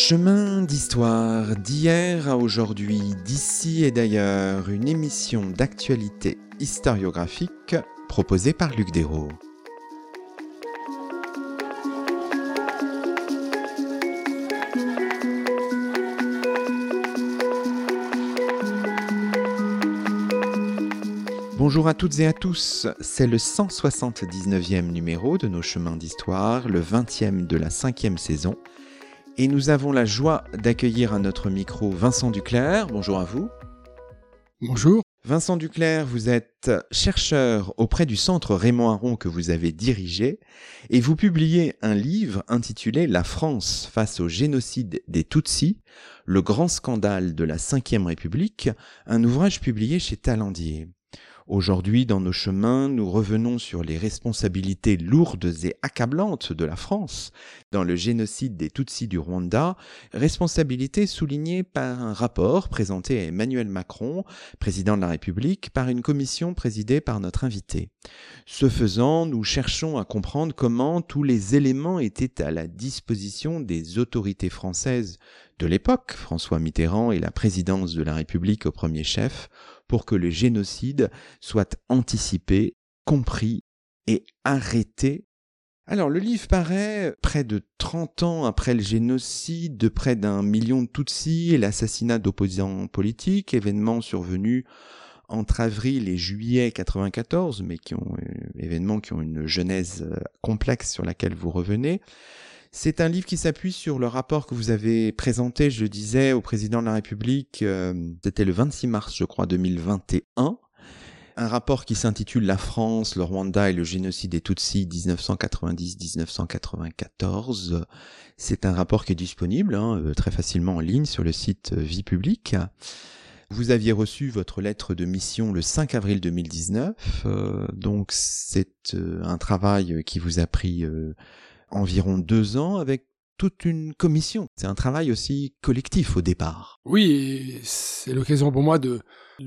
Chemin d'histoire d'hier à aujourd'hui, d'ici et d'ailleurs, une émission d'actualité historiographique proposée par Luc Dérault. Bonjour à toutes et à tous, c'est le 179e numéro de nos chemins d'histoire, le 20e de la cinquième saison, et nous avons la joie d'accueillir à notre micro Vincent Duclerc. Bonjour à vous. Bonjour. Vincent Duclerc, vous êtes chercheur auprès du centre Raymond Aron que vous avez dirigé et vous publiez un livre intitulé La France face au génocide des Tutsis, le grand scandale de la Ve République, un ouvrage publié chez Talandier. Aujourd'hui, dans nos chemins, nous revenons sur les responsabilités lourdes et accablantes de la France dans le génocide des Tutsis du Rwanda, responsabilités soulignées par un rapport présenté à Emmanuel Macron, président de la République, par une commission présidée par notre invité. Ce faisant, nous cherchons à comprendre comment tous les éléments étaient à la disposition des autorités françaises de l'époque, François Mitterrand et la présidence de la République au premier chef, pour que le génocide soit anticipé, compris et arrêté. Alors le livre paraît près de 30 ans après le génocide de près d'un million de Tutsis et l'assassinat d'opposants politiques, événements survenus entre avril et juillet 94, mais qui ont euh, événements qui ont une genèse euh, complexe sur laquelle vous revenez. C'est un livre qui s'appuie sur le rapport que vous avez présenté, je disais, au président de la République, euh, c'était le 26 mars, je crois, 2021. Un rapport qui s'intitule La France, le Rwanda et le génocide des Tutsis 1990-1994. C'est un rapport qui est disponible hein, euh, très facilement en ligne sur le site euh, Vie publique. Vous aviez reçu votre lettre de mission le 5 avril 2019, donc c'est un travail qui vous a pris environ deux ans avec toute une commission. C'est un travail aussi collectif au départ. Oui, c'est l'occasion pour moi de,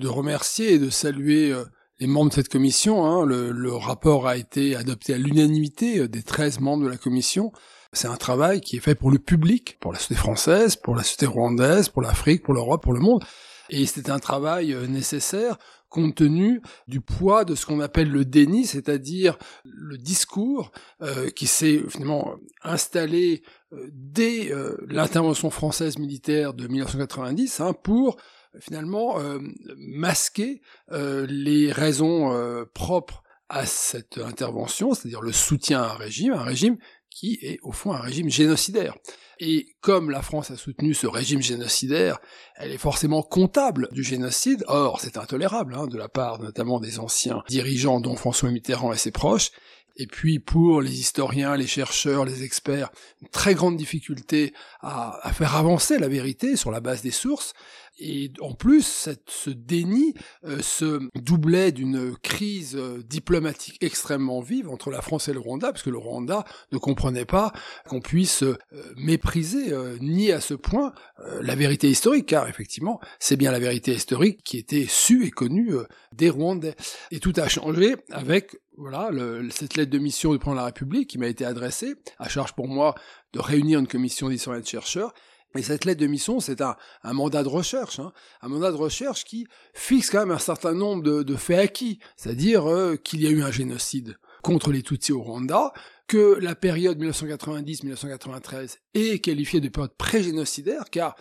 remercier et de saluer euh, les membres de cette commission. Hein. Le, rapport a été adopté à l'unanimité euh, des 13 membres de la commission. C'est un travail qui est fait pour le public, pour la société française, pour la société rwandaise, pour l'Afrique, pour l'Europe, pour le monde. Et c'est un travail euh, nécessaire compte tenu du poids de ce qu'on appelle le déni, c'est-à-dire le discours euh, qui s'est finalement installé euh, dès euh, l'intervention française militaire de 1990 hein, pour finalement masquer les raisons propres à cette intervention, c'est-à-dire le soutien à un régime, un régime qui est au fond un régime génocidaire. Et comme la France a soutenu ce régime génocidaire, elle est forcément comptable du génocide. Or, c'est intolérable hein, de la part notamment des anciens dirigeants, dont François Mitterrand et ses proches. Et puis pour les historiens, les chercheurs, les experts, une très grande difficulté à, à faire avancer la vérité sur la base des sources. Et en plus, cette, ce déni euh, se doublait d'une crise euh, diplomatique extrêmement vive entre la France et le Rwanda, parce que le Rwanda ne comprenait pas qu'on puisse euh, mépriser, ni à ce point, la vérité historique, car effectivement, c'est bien la vérité historique qui était sue et connue des Rwandais. Et tout a changé avec voilà, cette lettre de mission du président de la République qui m'a été adressée, à charge pour moi de réunir une commission d'historiens de chercheurs, et cette lettre de mission, c'est un, mandat de recherche, hein, un mandat de recherche qui fixe quand même un certain nombre de, de faits acquis, c'est-à-dire euh, qu'il y a eu un génocide contre les Tutsis au Rwanda, que la période 1990-1993 est qualifiée de période pré-génocidaire, car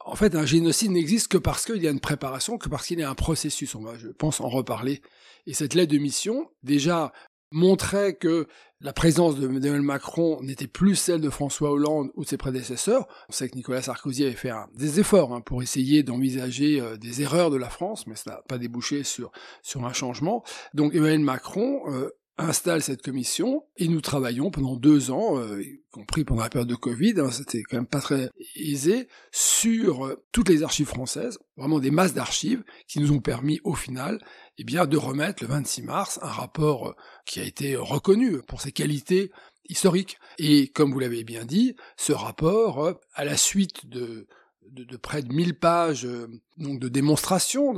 en fait un génocide n'existe que parce qu'il y a une préparation, que parce qu'il y a un processus, on va, je pense, en reparler. Et cette lettre de mission, déjà, montrait que la présence de Emmanuel Macron n'était plus celle de François Hollande ou de ses prédécesseurs. On sait que Nicolas Sarkozy avait fait des efforts hein, pour essayer d'envisager euh, des erreurs de la France, mais ça n'a pas débouché sur, sur un changement. Donc Emmanuel Macron euh, installe cette commission et nous travaillons pendant deux ans, euh, y compris pendant la période de Covid, hein, c'était quand même pas très aisé, sur toutes les archives françaises, vraiment des masses d'archives qui nous ont permis au final eh bien, de remettre le 26 mars un rapport euh, qui a été reconnu pour ses qualités historiques. Et comme vous l'avez bien dit, ce rapport, à la suite de, près de 1000 pages de démonstrations,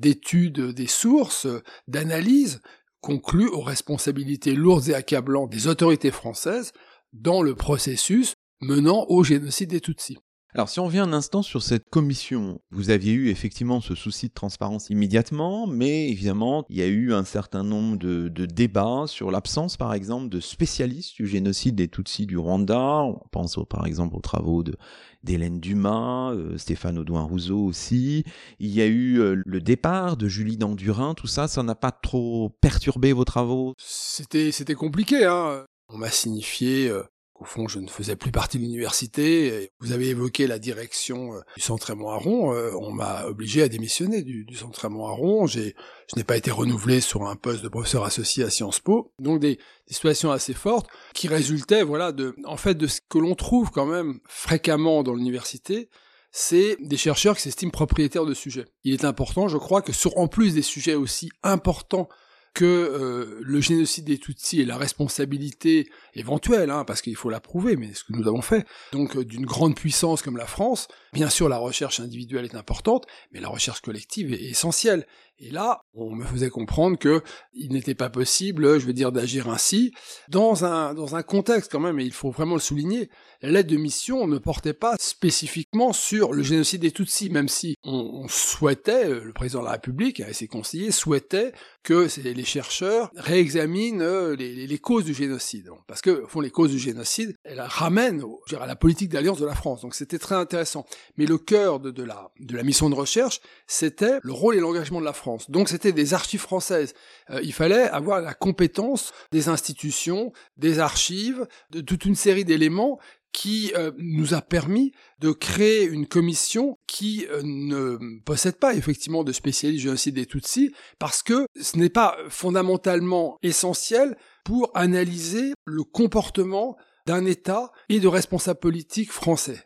d'études des sources, d'analyses, conclut aux responsabilités lourdes et accablantes des autorités françaises dans le processus menant au génocide des Tutsis. Alors si on revient un instant sur cette commission, vous aviez eu effectivement ce souci de transparence immédiatement, mais évidemment il y a eu un certain nombre de, débats sur l'absence par exemple de spécialistes du génocide des Tutsis du Rwanda. On pense par exemple aux travaux de d'Hélène Dumas, euh, Stéphane Audouin-Rousseau aussi. Il y a eu euh, le départ de Julie Dandurin, tout ça, ça n'a pas trop perturbé vos travaux? C'était compliqué, hein. On m'a signifié euh, au fond, je ne faisais plus partie de l'université. Vous avez évoqué la direction euh, du Centre Raymond Aron. Euh, on m'a obligé à démissionner du, Centre Raymond Aron. Je n'ai pas été renouvelé sur un poste de professeur associé à Sciences Po. Donc des, situations assez fortes qui résultaient, voilà, de, en fait, de ce que l'on trouve quand même fréquemment dans l'université, c'est des chercheurs qui s'estiment propriétaires de sujets. Il est important, je crois, que sur en plus des sujets aussi importants que euh, le génocide des Tutsis et la responsabilité éventuelle, hein, parce qu'il faut la prouver, mais ce que nous avons fait, donc euh, d'une grande puissance comme la France, bien sûr la recherche individuelle est importante, mais la recherche collective est essentielle. Et là, on me faisait comprendre que il n'était pas possible, je veux dire, d'agir ainsi dans un dans un contexte quand même, et il faut vraiment le souligner. L'aide de mission ne portait pas spécifiquement sur le génocide des Tutsis, même si on, souhaitait, euh, le président de la République et ses conseillers souhaitaient que les chercheurs réexaminent euh, les, causes du génocide, parce que au fond les causes du génocide, elles ramènent à la politique d'alliance de la France. Donc c'était très intéressant. Mais le cœur de la de la mission de recherche, c'était le rôle et l'engagement de la France. Donc c'était des archives françaises. Euh, il fallait avoir la compétence des institutions, des archives, de toute une série d'éléments qui euh, nous a permis de créer une commission qui euh, ne possède pas effectivement de spécialistes génocide des Tutsis, parce que ce n'est pas fondamentalement essentiel pour analyser le comportement d'un État et de responsables politiques français.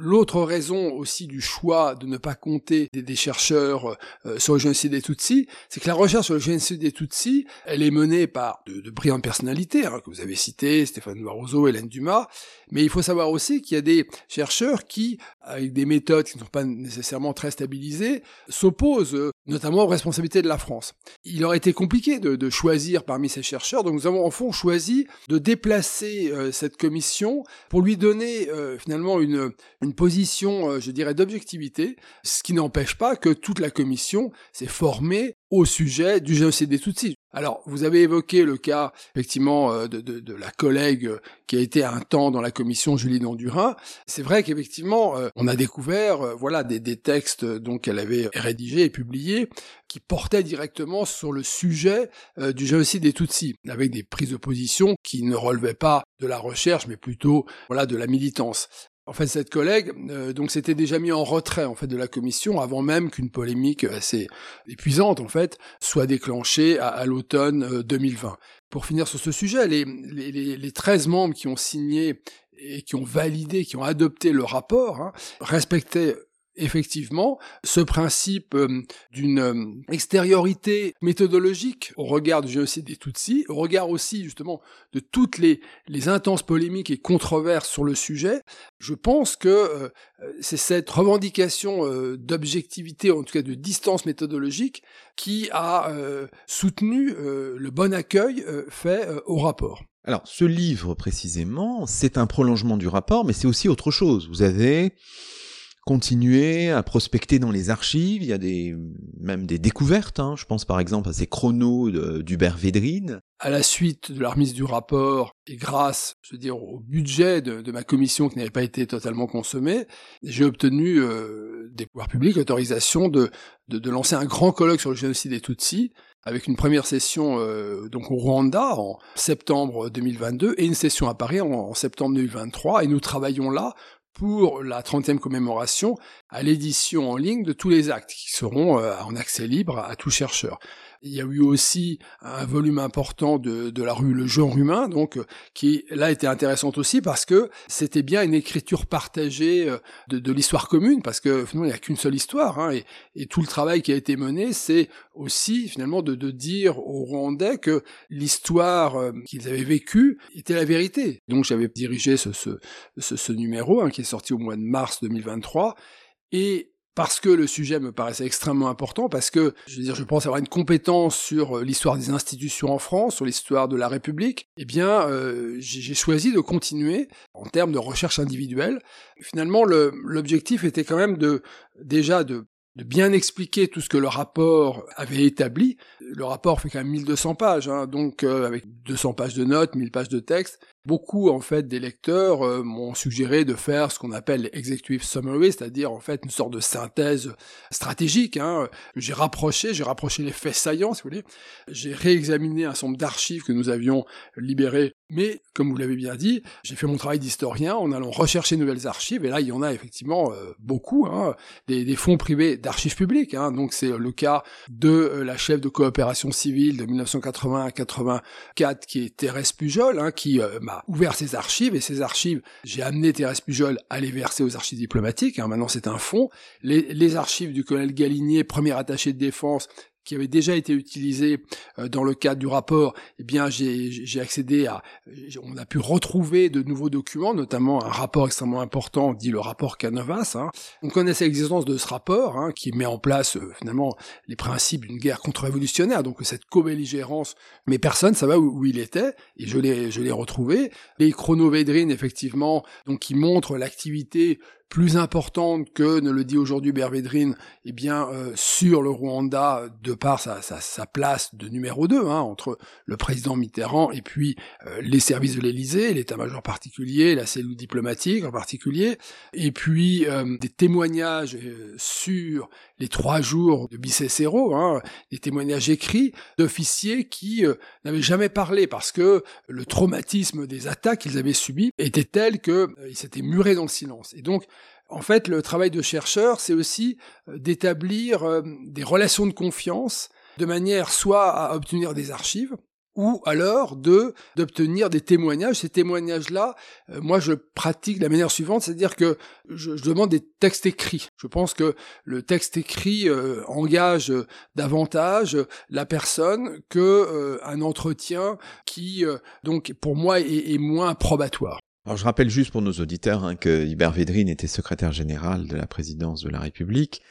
L'autre raison aussi du choix de ne pas compter des, chercheurs euh, sur le génocide des Tutsis, c'est que la recherche sur le génocide des Tutsis, elle est menée par de, brillantes personnalités, hein, que vous avez citées, Stéphane Barroso, Hélène Dumas, mais il faut savoir aussi qu'il y a des chercheurs qui, avec des méthodes qui ne sont pas nécessairement très stabilisées, s'opposent euh, notamment aux responsabilités de la France. Il aurait été compliqué de, choisir parmi ces chercheurs, donc nous avons en fond choisi de déplacer euh, cette commission pour lui donner finalement une, une une position, euh, je dirais, d'objectivité, ce qui n'empêche pas que toute la commission s'est formée au sujet du génocide des Tutsis. Alors, vous avez évoqué le cas, effectivement, euh, de, la collègue euh, qui a été un temps dans la commission Julie Dandurin. C'est vrai qu'effectivement, on a découvert, voilà, des, des textes donc qu'elle avait rédigés et publiés qui portaient directement sur le sujet du génocide des Tutsis, avec des prises de position qui ne relevaient pas de la recherche, mais plutôt, voilà, de la militance. En fait, cette collègue, euh, donc, s'était déjà mis en retrait en fait de la commission avant même qu'une polémique assez épuisante en fait soit déclenchée à, l'automne 2020. Euh, Pour finir sur ce sujet, les, les, les 13 membres qui ont signé et qui ont validé, qui ont adopté le rapport, hein, respectaient effectivement ce principe euh, d'une euh, extériorité méthodologique au regard du génocide des Tutsis, au regard aussi justement de toutes les, intenses polémiques et controverses sur le sujet, je pense que euh, c'est cette revendication d'objectivité, en tout cas de distance méthodologique, qui a soutenu le bon accueil fait au rapport. Alors, ce livre précisément, c'est un prolongement du rapport, mais c'est aussi autre chose. Vous avez continuer à prospecter dans les archives. Il y a même des découvertes. Hein. Je pense par exemple à ces chronos d'Hubert Védrine. À la suite de la remise du rapport et grâce, je veux dire, au budget de, ma commission qui n'avait pas été totalement consommé, j'ai obtenu euh, des pouvoirs publics l'autorisation de, lancer un grand colloque sur le génocide des Tutsis avec une première session euh, donc au Rwanda en septembre 2022 et une session à Paris en septembre 2023 et nous travaillons là pour la 30e commémoration à l'édition en ligne de tous les actes qui seront euh, en accès libre à tout chercheur. Il y a eu aussi un volume important de, de la rue Le Genre Humain, donc euh, qui là était intéressante aussi parce que c'était bien une écriture partagée euh, de, de l'histoire commune, parce que finalement il n'y a qu'une seule histoire, hein, et, et, tout le travail qui a été mené, c'est aussi finalement de, de, dire aux Rwandais que l'histoire euh, qu'ils avaient vécue était la vérité. Donc j'avais dirigé ce, ce, ce, ce numéro hein, qui est sorti au mois de mars 2023, et parce que le sujet me paraissait extrêmement important, parce que, je veux dire, je pense avoir une compétence sur euh, l'histoire des institutions en France, sur l'histoire de la République, eh bien, euh, j'ai choisi de continuer en termes de recherche individuelle. Finalement, l'objectif était quand même de, déjà, de de bien expliquer tout ce que le rapport avait établi. Le rapport fait quand même 1200 pages, hein, donc euh, avec 200 pages de notes, 1000 pages de texte. Beaucoup en fait des lecteurs euh, m'ont suggéré de faire ce qu'on appelle l'executive summary, c'est-à-dire en fait une sorte de synthèse stratégique. Hein. J'ai rapproché, j'ai rapproché les faits saillants, si vous voulez. J'ai réexaminé un nombre d'archives que nous avions libérées, mais comme vous l'avez bien dit, j'ai fait mon travail d'historien en allant rechercher de nouvelles archives. Et là, il y en a effectivement euh, beaucoup, hein, des, fonds privés d'archives publiques. Hein. Donc c'est le cas de euh, la chef de coopération civile de 1980 à 84, qui est Thérèse Pujol, hein, ouvert ses archives, et ces archives, j'ai amené Thérèse Pujol à les verser aux archives diplomatiques, hein, maintenant c'est un fonds. Les, les, archives du colonel Galinier, premier attaché de défense, qui avait déjà été utilisé euh, dans le cadre du rapport, eh bien j'ai accédé à, on a pu retrouver de nouveaux documents, notamment un rapport extrêmement important, dit le rapport Canovas. Hein. On connaissait l'existence de ce rapport, hein, qui met en place euh, finalement les principes d'une guerre contre-révolutionnaire, donc cette co-belligérance, mais personne savait où, où il était, et je l'ai retrouvé. Les chronovédrines, effectivement, donc qui montrent l'activité plus importante que ne le dit aujourd'hui Bervedrine, eh bien euh, sur le Rwanda de par sa, sa, sa place de numéro 2 hein, entre le président Mitterrand et puis euh, les services de l'Élysée, l'état-major particulier, la cellule diplomatique en particulier, et puis euh, des témoignages sur les trois jours de Bicécero, hein, des témoignages écrits d'officiers qui n'avaient jamais parlé parce que le traumatisme des attaques qu'ils avaient subies était tel qu'ils s'étaient murés dans le silence. Et donc en fait, le travail de chercheur, c'est aussi euh, d'établir euh, des relations de confiance de manière soit à obtenir des archives, ou alors de d'obtenir des témoignages. Ces témoignages-là, euh, moi je pratique de la manière suivante, c'est-à-dire que je, demande des textes écrits. Je pense que le texte écrit engage davantage la personne que un entretien qui, donc pour moi, est moins probatoire. Alors je rappelle juste pour nos auditeurs hein, que Hubert Védrine était secrétaire général de la présidence de la République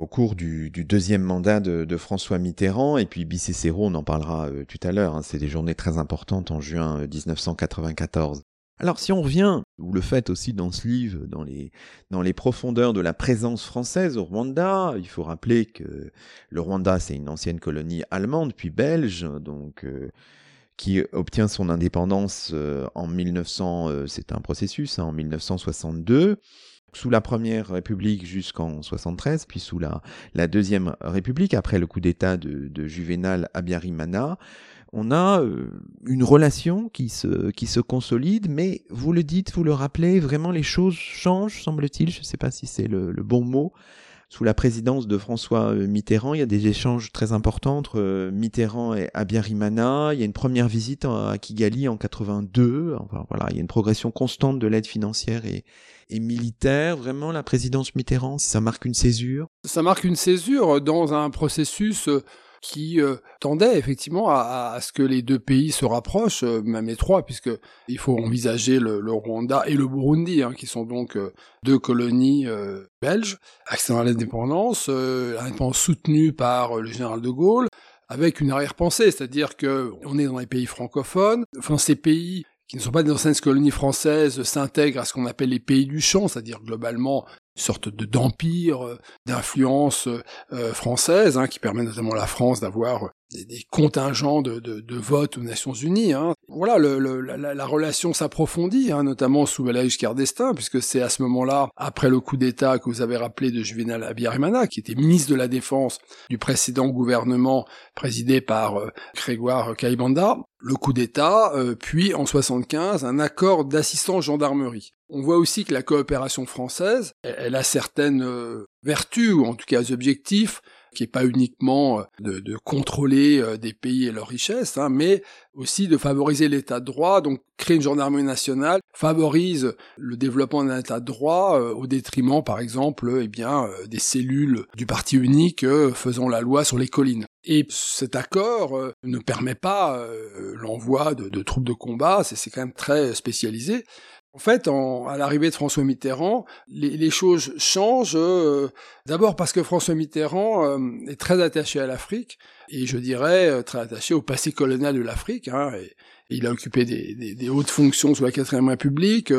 au cours du, deuxième mandat de, François Mitterrand, et puis Bicécéro, on en parlera euh, tout à l'heure, hein, c'est des journées très importantes en juin 1994. Euh, Alors si on revient, vous le faites aussi dans ce livre, dans les, profondeurs de la présence française au Rwanda, il faut rappeler que le Rwanda c'est une ancienne colonie allemande puis belge, donc... Euh, qui obtient son indépendance en 1900, euh, c'est un processus, hein, en 1962 sous la première République jusqu'en 73, puis sous la, la deuxième République, après le coup d'État de, Juvenal Abiyarimana, on a euh, une relation qui se, consolide, mais vous le dites, vous le rappelez, vraiment les choses changent, semble-t-il, je ne sais pas si c'est le, bon mot, sous la présidence de François euh, Mitterrand, il y a des échanges très importants entre euh, Mitterrand et Abiyarimana. Il y a une première visite à Kigali en 82. Enfin voilà, il y a une progression constante de l'aide financière et, militaire. Vraiment, la présidence Mitterrand, ça marque une césure. Ça marque une césure dans un processus euh, qui euh, tendait effectivement à, ce que les deux pays se rapprochent, euh, même les trois, puisque il faut envisager le, Rwanda et le Burundi, hein, qui sont donc euh, deux colonies belges, accédant à l'indépendance, l'indépendance soutenue par le général de Gaulle, avec une arrière-pensée, c'est-à-dire que on est dans les pays francophones, ces pays qui ne sont pas des anciennes colonies françaises s'intègrent à ce qu'on appelle les pays du champ, c'est-à-dire globalement sorte de d'empire, euh, d'influence euh, française, hein, qui permet notamment à la France d'avoir des, contingents de, de, de vote aux Nations Unies. Hein. Voilà, le, la, la, relation s'approfondit, hein, notamment sous Valéry Giscard d'Estaing, puisque c'est à ce moment-là, après le coup d'État que vous avez rappelé de Juvenal Abiyarimana, qui était ministre de la Défense du précédent gouvernement présidé par euh, Grégoire Kaibanda, le coup d'État, euh, puis en 75 un accord d'assistance gendarmerie. On voit aussi que la coopération française, elle, a certaines euh, vertus, ou en tout cas objectifs, qui est pas uniquement euh, de, contrôler euh, des pays et leurs richesses, hein, mais aussi de favoriser l'état de droit. Donc créer une gendarmerie nationale favorise le développement d'un état de droit euh, au détriment, par exemple, eh bien, des cellules du parti unique faisant la loi sur les collines. Et cet accord ne permet pas l'envoi de, troupes de combat, c'est quand même très spécialisé, En fait, à l'arrivée de François Mitterrand, les, choses changent. Euh, d'abord parce que François Mitterrand euh, est très attaché à l'Afrique et je dirais euh, très attaché au passé colonial de l'Afrique. Hein, il a occupé des, des, hautes fonctions sous la quatrième République.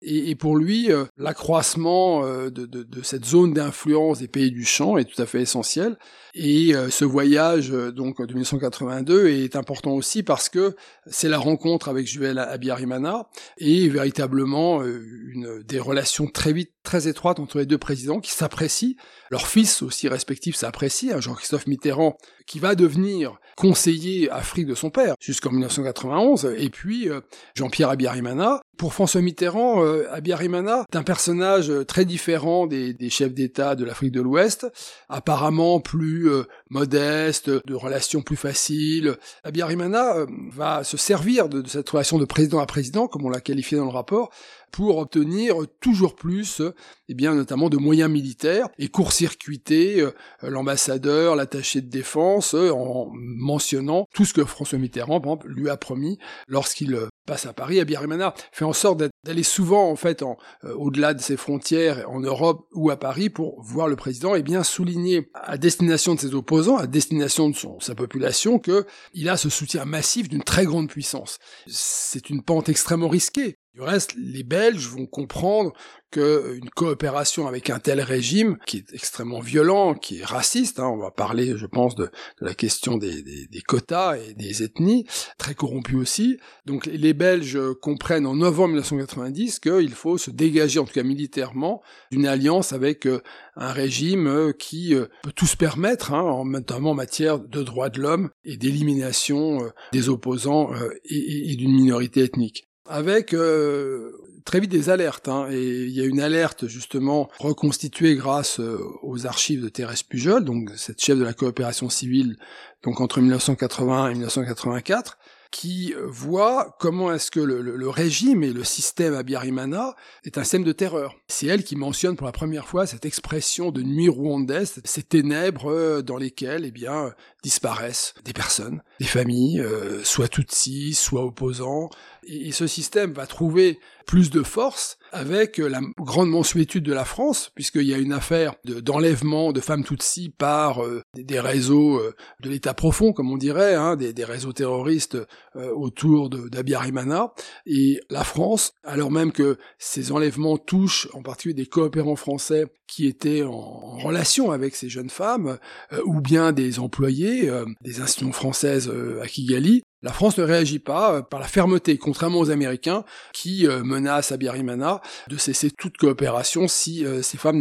Et, pour lui, l'accroissement de, de, de, cette zone d'influence des pays du champ est tout à fait essentiel. Et euh, ce voyage euh, donc de 1982 est important aussi parce que c'est la rencontre avec Juel Abiyarimana et véritablement euh, une des relations très vite très étroites entre les deux présidents qui s'apprécient. Leurs fils aussi respectifs s'apprécient. Hein, Jean-Christophe Mitterrand qui va devenir conseiller Afrique de son père jusqu'en 1991 et puis Jean-Pierre Abiyarimana. Pour François Mitterrand, Abiyarimana est un personnage très différent des, chefs d'État de l'Afrique de l'Ouest, apparemment plus euh, modeste, de relations plus faciles. Abiyarimana euh, va se servir de, cette relation de président à président, comme on l'a qualifié dans le rapport, pour obtenir toujours plus, eh bien notamment de moyens militaires et court-circuiter euh, l'ambassadeur, l'attaché de défense, en mentionnant tout ce que François Mitterrand, exemple, lui a promis lorsqu'il passe à Paris, Abiyarimana fait en sorte d'aller souvent en fait euh, au-delà de ses frontières en Europe ou à Paris pour voir le président et bien souligner à destination de ses opposants, à destination de son, sa population que il a ce soutien massif d'une très grande puissance. C'est une pente extrêmement risquée. Du reste, les Belges vont comprendre qu'une coopération avec un tel régime, qui est extrêmement violent, qui est raciste, hein, on va parler, je pense, de, la question des, quotas et des ethnies, très corrompu aussi. Donc les Belges comprennent en novembre 1990 qu'il faut se dégager, en tout cas militairement, d'une alliance avec euh, un régime euh, qui euh, peut tout se permettre, hein, notamment en matière de droits de l'homme et d'élimination des opposants et d'une minorité ethnique avec euh, très vite des alertes. Hein, et il y a une alerte justement reconstituée grâce euh, aux archives de Thérèse Pujol, donc cette chef de la coopération civile, donc entre 1980 et 1984, qui voit comment est-ce que le, régime et le système Abiyarimana est un système de terreur. C'est elle qui mentionne pour la première fois cette expression de nuit rwandaise, ces ténèbres euh, dans lesquelles eh bien disparaissent des personnes, des familles, soit Tutsis, soit opposants, et, ce système va trouver plus de force avec la grande mensuétude de la France, puisqu'il y a une affaire d'enlèvement de, femmes Tutsi par euh, des, réseaux euh, de l'État profond, comme on dirait, hein, des, réseaux terroristes euh, autour d'Abiyarimana. Et la France, alors même que ces enlèvements touchent en particulier des coopérants français qui étaient en, relation avec ces jeunes femmes, ou bien des employés des institutions françaises à Kigali, la France ne réagit pas euh, par la fermeté, contrairement aux Américains qui euh, menacent Abiyarimana de cesser toute coopération si euh, ces femmes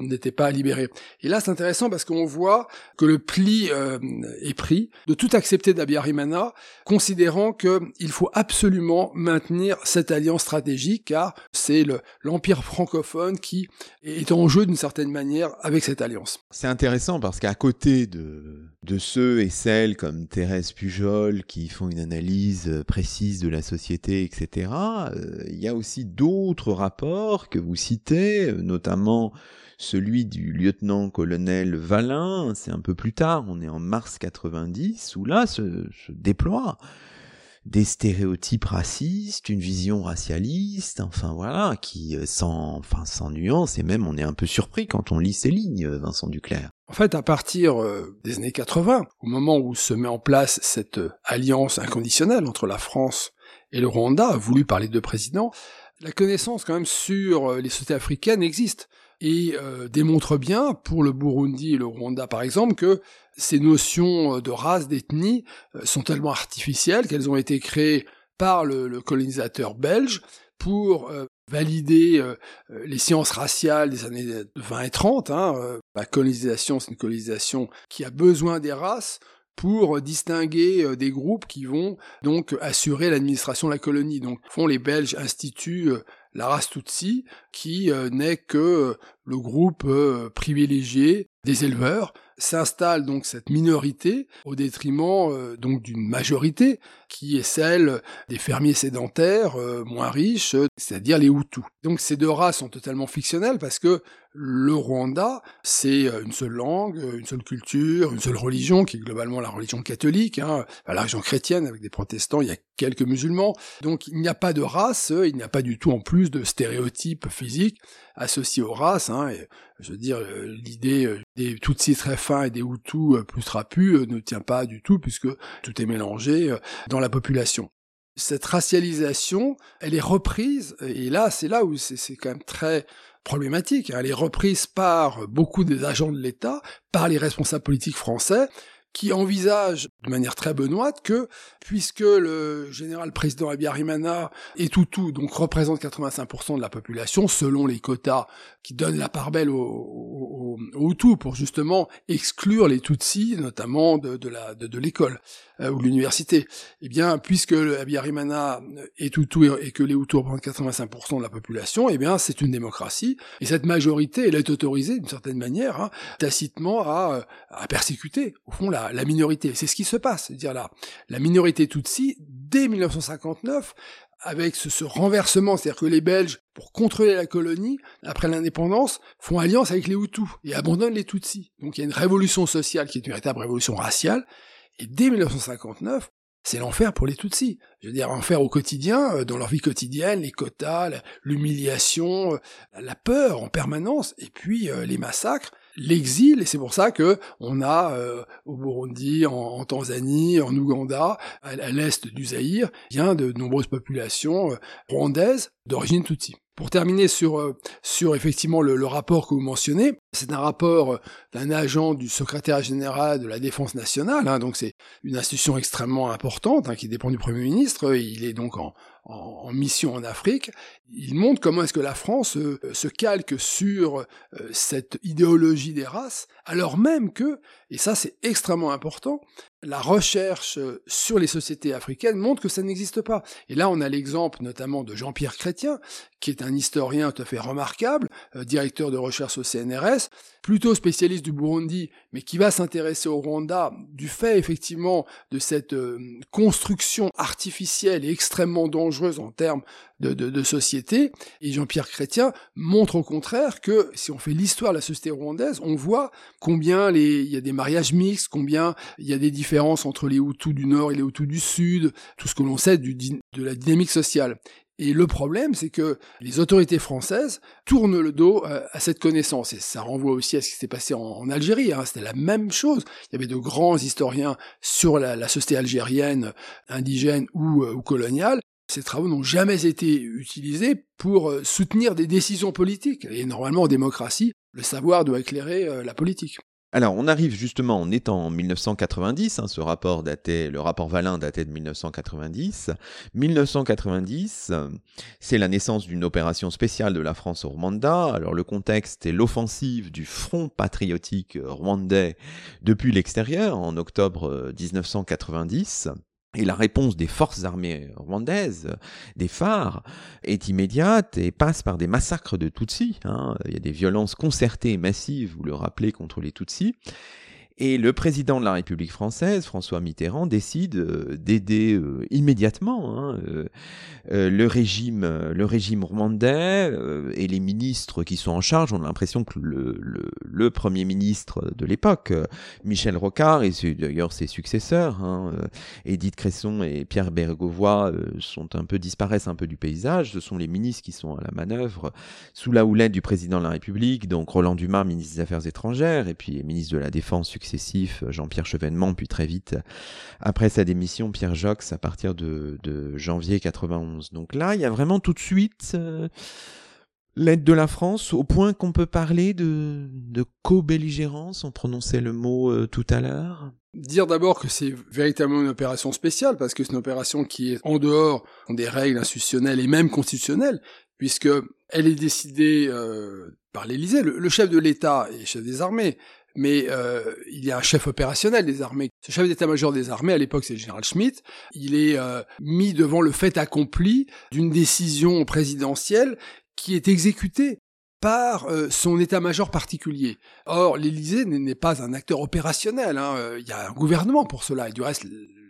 n'étaient pas libérées. Et là, c'est intéressant parce qu'on voit que le pli est pris de tout accepter d'Abiyarimana, considérant qu'il faut absolument maintenir cette alliance stratégique, car c'est l'empire francophone qui est en jeu d'une certaine manière avec cette alliance. C'est intéressant parce qu'à côté de, de ceux et celles comme Thérèse Pujol qui font une analyse euh, précise de la société, etc. Euh, il y a aussi d'autres rapports que vous citez, euh, notamment celui du lieutenant-colonel Valin, c'est un peu plus tard, on est en mars 90, où là se, déploie des stéréotypes racistes, une vision racialiste, enfin voilà, qui sans, enfin sans nuance et même on est un peu surpris quand on lit ces lignes, Vincent Duclerc. En fait, à partir euh, des années 80, au moment où se met en place cette euh, alliance inconditionnelle entre la France et le Rwanda, voulue par les deux présidents, la connaissance quand même sur euh, les sociétés africaines existe et démontre bien, pour le Burundi et le Rwanda par exemple, que ces notions de race, d'ethnie sont tellement artificielles qu'elles ont été créées par le colonisateur belge pour valider euh, euh, les sciences raciales des années 20 et 30. Hein, euh, la colonisation, c'est une colonisation qui a besoin des races pour distinguer des groupes qui vont donc assurer l'administration de la colonie. Donc, font les Belges instituent la race Tutsi, qui n'est que le groupe privilégié des éleveurs, s'installe donc cette minorité au détriment euh, donc d'une majorité qui est celle des fermiers sédentaires euh, moins riches, c'est-à-dire les Hutus. Donc ces deux races sont totalement fictionnelles parce que le Rwanda, c'est euh, une seule langue, une seule culture, une seule religion, qui est globalement la religion catholique, hein, la religion chrétienne avec des protestants, il y a quelques musulmans. Donc il n'y a pas de race, il n'y a pas du tout en plus de stéréotypes physiques associés aux races. Hein, je veux dire, l'idée des Tutsis très fins et des Hutus plus trapus ne tient pas du tout puisque tout est mélangé dans la population. Cette racialisation, elle est reprise, et là, c'est là où c'est quand même très problématique. Hein. Elle est reprise par beaucoup des agents de l'État, par les responsables politiques français, qui envisage de manière très benoîte que, puisque le général président Abiyarimana et Toutou donc représente 85% de la population, selon les quotas qui donnent la part belle aux, Hutus pour justement exclure les Tutsis, notamment de, de l'école ou de l'université. Eh bien, puisque Abiyarimana est Toutou et, que les Hutus représentent 85% de la population, eh bien, c'est une démocratie et cette majorité, elle est autorisée d'une certaine manière, hein, tacitement à, à persécuter au fond la la, minorité. C'est ce qui se passe. C'est-à-dire la, la minorité Tutsi, dès 1959, avec ce, renversement, c'est-à-dire que les Belges, pour contrôler la colonie, après l'indépendance, font alliance avec les Hutus et abandonnent les Tutsis. Donc il y a une révolution sociale qui est une véritable révolution raciale. Et dès 1959, c'est l'enfer pour les Tutsis. Je veux dire, enfer au quotidien, euh, dans leur vie quotidienne, les quotas, l'humiliation, euh, la peur en permanence, et puis euh, les massacres l'exil, et c'est pour ça que on a euh, au Burundi, en, Tanzanie, en Ouganda, à, l'est du Zaïre, bien de nombreuses populations rwandaises d'origine Tutsi. Pour terminer sur euh, sur effectivement le, rapport que vous mentionnez, c'est un rapport d'un agent du secrétaire général de la Défense nationale, hein, donc c'est une institution extrêmement importante hein, qui dépend du Premier ministre. Il est donc en, en, mission en Afrique, il montre comment est-ce que la France euh, se calque sur euh, cette idéologie des races, alors même que, et ça c'est extrêmement important, la recherche euh, sur les sociétés africaines montre que ça n'existe pas. Et là, on a l'exemple notamment de Jean-Pierre Chrétien, qui est un historien tout à fait remarquable, directeur de recherche au CNRS, plutôt spécialiste du Burundi, mais qui va s'intéresser au Rwanda du fait effectivement de cette construction artificielle et extrêmement dangereuse en termes de, société. Et Jean-Pierre Chrétien montre au contraire que si on fait l'histoire de la société rwandaise, on voit combien il y a des mariages mixtes, combien il y a des différences entre les Hutus du Nord et les Hutus du Sud, tout ce que l'on sait de la dynamique sociale. Et le problème, c'est que les autorités françaises tournent le dos euh, à cette connaissance. Et ça renvoie aussi à ce qui s'est passé en, Algérie. Hein. C'était la même chose. Il y avait de grands historiens sur la, société algérienne, indigène ou, euh, ou coloniale, ces travaux n'ont jamais été utilisés pour euh, soutenir des décisions politiques. Et normalement, en démocratie, le savoir doit éclairer euh, la politique. Alors, on arrive justement, on est en 1990, hein, ce rapport daté, le rapport Valin datait de 1990. 1990, c'est la naissance d'une opération spéciale de la France au Rwanda. Alors, le contexte est l'offensive du Front patriotique rwandais depuis l'extérieur en octobre 1990. Et la réponse des forces armées rwandaises, des phares, est immédiate et passe par des massacres de Tutsis. Hein. Il y a des violences concertées et massives, vous le rappelez, contre les Tutsis. Et le président de la République française, François Mitterrand, décide euh, d'aider euh, immédiatement hein, euh, le régime, le régime rwandais et les ministres qui sont en charge. On a l'impression que le, premier ministre de l'époque, Michel Rocard, et d'ailleurs ses successeurs, hein, Édith Cresson et Pierre Bergovoy, sont un peu disparaissent un peu du paysage. Ce sont les ministres qui sont à la manœuvre sous la houlette du président de la République, donc Roland Dumas, ministre des Affaires étrangères, et puis ministre de la Défense successifs, Jean-Pierre Chevènement, puis très vite, après sa démission, Pierre Jox à partir de, janvier 91. Donc là, il y a vraiment tout de suite euh, l'aide de la France, au point qu'on peut parler de, co-belligérance, on prononçait le mot euh, tout à l'heure. Dire d'abord que c'est véritablement une opération spéciale, parce que c'est une opération qui est en dehors des règles institutionnelles et même constitutionnelles, puisque elle est décidée euh, par l'Élysée. le, chef de l'État et chef des armées mais euh, il y a un chef opérationnel des armées. Ce chef d'état-major des armées, à l'époque c'est le général Schmitt, il est euh, mis devant le fait accompli d'une décision présidentielle qui est exécutée par son état-major particulier. Or, l'Élysée n'est pas un acteur opérationnel. Hein. Il y a un gouvernement pour cela. Et du reste,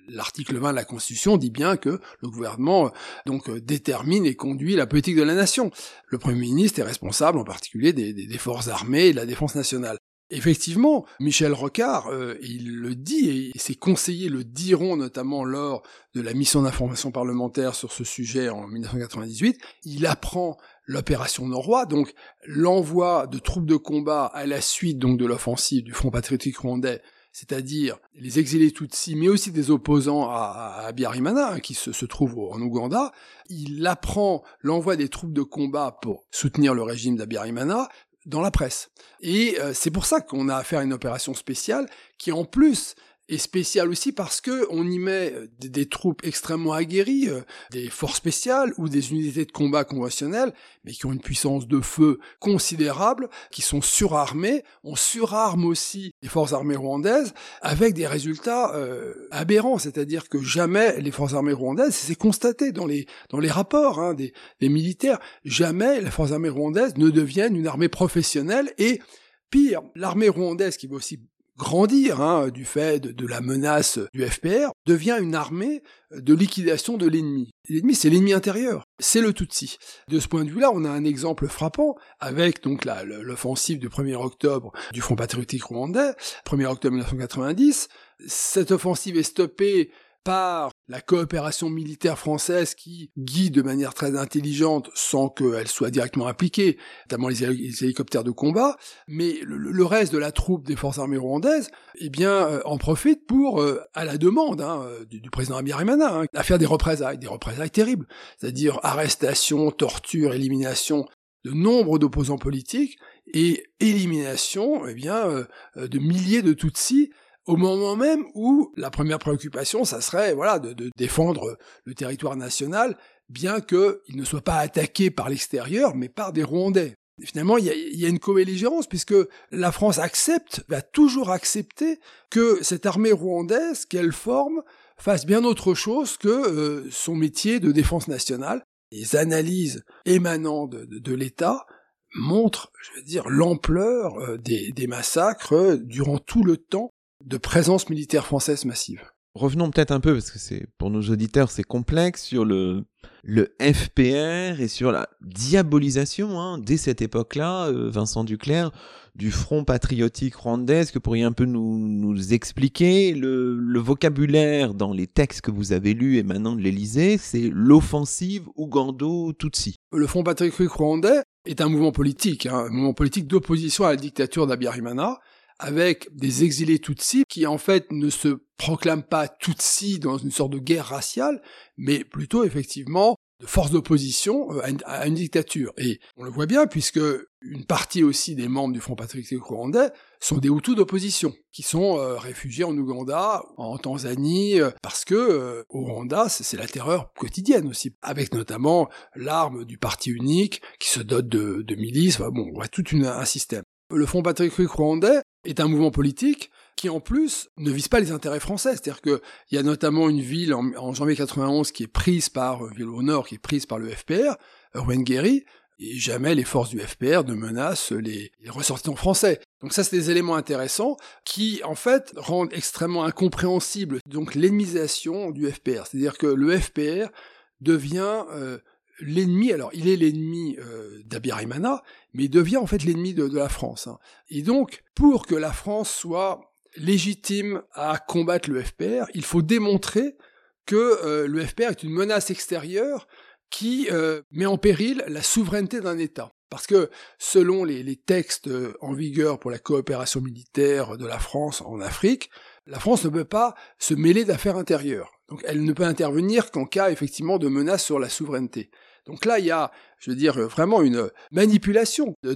l'article 20 de la Constitution dit bien que le gouvernement donc détermine et conduit la politique de la nation. Le Premier ministre est responsable en particulier des, des forces armées et de la défense nationale. Effectivement, Michel Rocard, euh, il le dit, et ses conseillers le diront notamment lors de la mission d'information parlementaire sur ce sujet en 1998, il apprend l'opération Norrois, donc l'envoi de troupes de combat à la suite donc de l'offensive du Front patriotique rwandais, c'est-à-dire les exilés Tutsis, mais aussi des opposants à, à Biarimana, hein, qui se, se trouvent en Ouganda. Il apprend l'envoi des troupes de combat pour soutenir le régime d'Abiyarimana, dans la presse. Et euh, c'est pour ça qu'on a affaire à une opération spéciale qui en plus est spécial aussi parce que on y met euh, des, troupes extrêmement aguerries, euh, des forces spéciales ou des unités de combat conventionnelles, mais qui ont une puissance de feu considérable, qui sont surarmées. On surarme aussi les forces armées rwandaises avec des résultats euh, aberrants, c'est-à-dire que jamais les forces armées rwandaises, c'est constaté dans les dans les rapports hein, des, des militaires, jamais les forces armées rwandaises ne deviennent une armée professionnelle et Pire, l'armée rwandaise, qui va aussi grandir hein, du fait de, la menace du FPR, devient une armée de liquidation de l'ennemi. L'ennemi, c'est l'ennemi intérieur, c'est le Tutsi. De ce point de vue-là, on a un exemple frappant avec donc l'offensive du 1er octobre du Front patriotique rwandais, 1er octobre 1990. Cette offensive est stoppée par la coopération militaire française qui guide de manière très intelligente sans qu'elle soit directement appliquée, notamment les, hélicoptères de combat, mais le, reste de la troupe des forces armées rwandaises, eh bien, euh, en profite pour, euh, à la demande hein, euh, du, président Abiyarimana, hein, à faire des représailles, des représailles terribles, c'est-à-dire arrestation, torture, élimination de nombre d'opposants politiques et élimination, eh bien, de milliers de Tutsis au moment même où la première préoccupation, ça serait voilà de, défendre le territoire national, bien qu'il ne soit pas attaqué par l'extérieur, mais par des Rwandais. finalement, il y, a, une co-belligérance, puisque la France accepte, va toujours accepter que cette armée rwandaise qu'elle forme fasse bien autre chose que euh, son métier de défense nationale. Les analyses émanant de, l'État montrent, je veux dire, l'ampleur euh, des, des massacres durant tout le temps de présence militaire française massive. Revenons peut-être un peu, parce que c'est pour nos auditeurs c'est complexe, sur le, le FPR et sur la diabolisation, hein, dès cette époque-là, euh, Vincent Duclerc, du Front patriotique rwandais. Est-ce que vous pourriez un peu nous, nous expliquer le, le, vocabulaire dans les textes que vous avez lus émanant de l'Élysée C'est l'offensive Ougando-Tutsi. Le Front patriotique rwandais est un mouvement politique, hein, un mouvement politique d'opposition à la dictature d'Abiyarimana, avec des exilés Tutsis qui en fait ne se proclament pas Tutsis dans une sorte de guerre raciale, mais plutôt effectivement de force d'opposition euh, à une, dictature. Et on le voit bien puisque une partie aussi des membres du Front patriotique rwandais sont des Hutus d'opposition, qui sont euh, réfugiés en Ouganda, en Tanzanie, euh, parce que au Rwanda, c'est la terreur quotidienne aussi, avec notamment l'arme du parti unique qui se dote de, milices. bon, on voit tout un système. Le Front patriotique rwandais est un mouvement politique qui en plus ne vise pas les intérêts français. C'est-à-dire qu'il y a notamment une ville en, janvier 91 qui est prise par, euh, ville au nord qui est prise par le FPR, Rwengeri, et jamais les forces du FPR ne menacent les, les ressortissants français. Donc ça, c'est des éléments intéressants qui, en fait, rendent extrêmement incompréhensible donc l'ennemisation du FPR. C'est-à-dire que le FPR devient euh, l'ennemi, alors il est l'ennemi euh, d'Abiyarimana, mais il devient en fait l'ennemi de, la France. Hein. Et donc, pour que la France soit légitime à combattre le FPR, il faut démontrer que euh, le FPR est une menace extérieure qui euh, met en péril la souveraineté d'un État. Parce que selon les, les, textes en vigueur pour la coopération militaire de la France en Afrique, la France ne peut pas se mêler d'affaires intérieures. Donc elle ne peut intervenir qu'en cas effectivement de menace sur la souveraineté. Donc là, il y a, je veux dire, vraiment une manipulation de,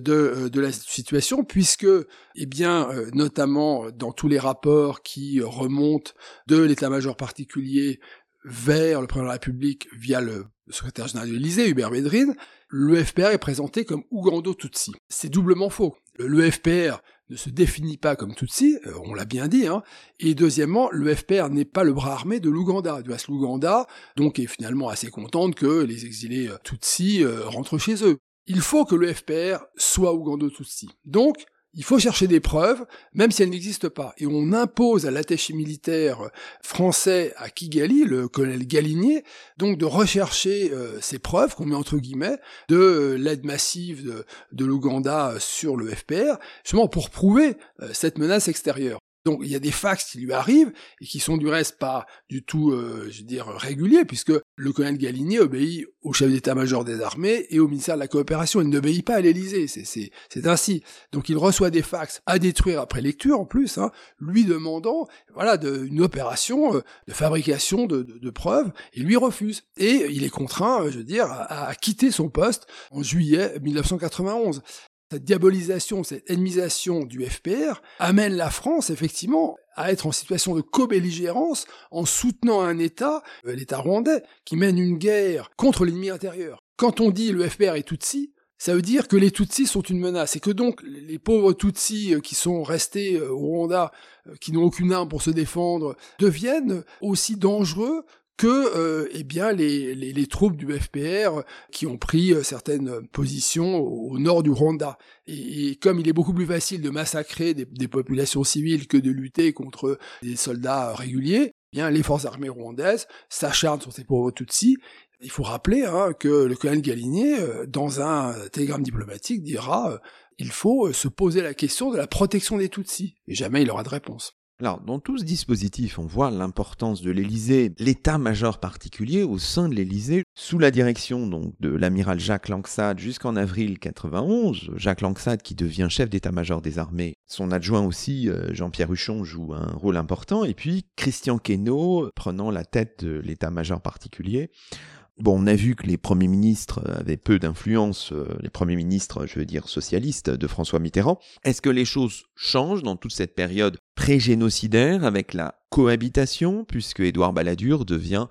de, la situation, puisque, eh bien, euh, notamment dans tous les rapports qui remontent de l'état-major particulier vers le président de la République via le secrétaire général de l'Élysée, Hubert Védrine, le FPR est présenté comme Ougando Tutsi. C'est doublement faux. Le, FPR ne se définit pas comme Tutsi, euh, on l'a bien dit, hein. et deuxièmement, le FPR n'est pas le bras armé de l'Ouganda. Du l'Ouganda, donc, est finalement assez contente que les exilés euh, Tutsis euh, rentrent chez eux. il faut que le FPR soit Ougando-Tutsi. Donc, il faut chercher des preuves, même si elles n'existent pas. Et on impose à l'attaché militaire français à Kigali, le colonel Galinier, donc de rechercher euh, ces preuves, qu'on met entre guillemets, de euh, l'aide massive de, l'Ouganda sur le FPR, justement pour prouver euh, cette menace extérieure. Donc il y a des fax qui lui arrivent et qui sont du reste pas du tout, euh, réguliers, puisque le colonel Galinier obéit au chef d'état-major des armées et au ministère de la coopération. Il n'obéit pas à l'Élysée, c'est ainsi. Donc il reçoit des fax à détruire après lecture en plus, hein, lui demandant voilà une opération euh, de fabrication de, preuves, et lui refuse. Et il est contraint, je veux à quitter son poste en juillet 1991 cette diabolisation, cette ennemisation du FPR amène la France, effectivement, à être en situation de co-belligérance en soutenant un État, euh, l'État rwandais, qui mène une guerre contre l'ennemi intérieur. Quand on dit le FPR est Tutsi, ça veut dire que les Tutsis sont une menace et que donc les pauvres Tutsis euh, qui sont restés euh, au Rwanda, qui n'ont aucune arme pour se défendre, deviennent aussi dangereux que euh, eh bien les, les, les, troupes du FPR qui ont pris euh, certaines positions au, nord du Rwanda. Et, comme il est beaucoup plus facile de massacrer des, des, populations civiles que de lutter contre des soldats réguliers, eh bien les forces armées rwandaises s'acharnent sur ces pauvres Tutsis. Il faut rappeler hein, que le colonel Galinier, euh, dans un télégramme diplomatique, dira il faut se poser la question de la protection des Tutsis. Et jamais il aura de réponse. Alors, dans tout ce dispositif, on voit l'importance de l'Élysée, l'état-major particulier au sein de l'Élysée, sous la direction donc de l'amiral Jacques Langsade jusqu'en avril 91. Jacques Langsade qui devient chef d'état-major des armées. Son adjoint aussi, euh, Jean-Pierre Huchon, joue un rôle important. Et puis Christian Queneau prenant la tête de l'état-major particulier. Bon, on a vu que les premiers ministres avaient peu d'influence, euh, les premiers ministres, je veux dire, socialistes de François Mitterrand. Est-ce que les choses changent dans toute cette période pré-génocidaire avec la cohabitation, puisque Édouard Balladur devient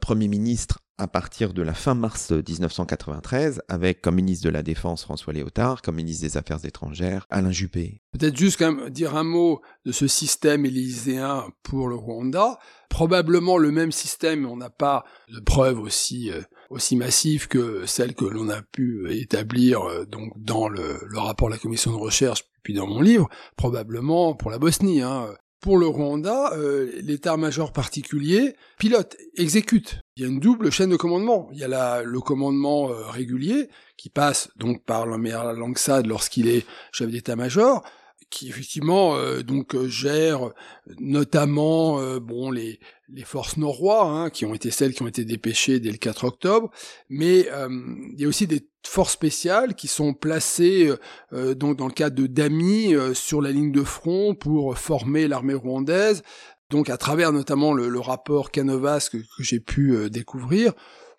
Premier ministre à partir de la fin mars 1993, avec comme ministre de la Défense François Léotard, comme ministre des Affaires étrangères Alain Juppé. Peut-être juste quand même dire un mot de ce système élyséen pour le Rwanda. Probablement le même système, on n'a pas de preuves aussi euh, aussi massives que celles que l'on a pu établir euh, donc dans le, le, rapport de la commission de recherche puis dans mon livre, probablement pour la Bosnie. Hein. Pour le Rwanda, euh, l'état-major particulier pilote, exécute. Il y a une double chaîne de commandement. Il y a la, le commandement euh, régulier qui passe donc par l'amiral Langsad lorsqu'il est chef d'état-major, qui effectivement euh, donc gère notamment bon les les forces norrois hein, qui ont été celles qui ont été dépêchées dès le 4 octobre, mais il y a aussi des forces spéciales qui sont placées euh, euh, donc dans le cadre de DAMI euh, sur la ligne de front pour former l'armée rwandaise. Donc à travers notamment le, rapport Canovas que, que j'ai pu découvrir,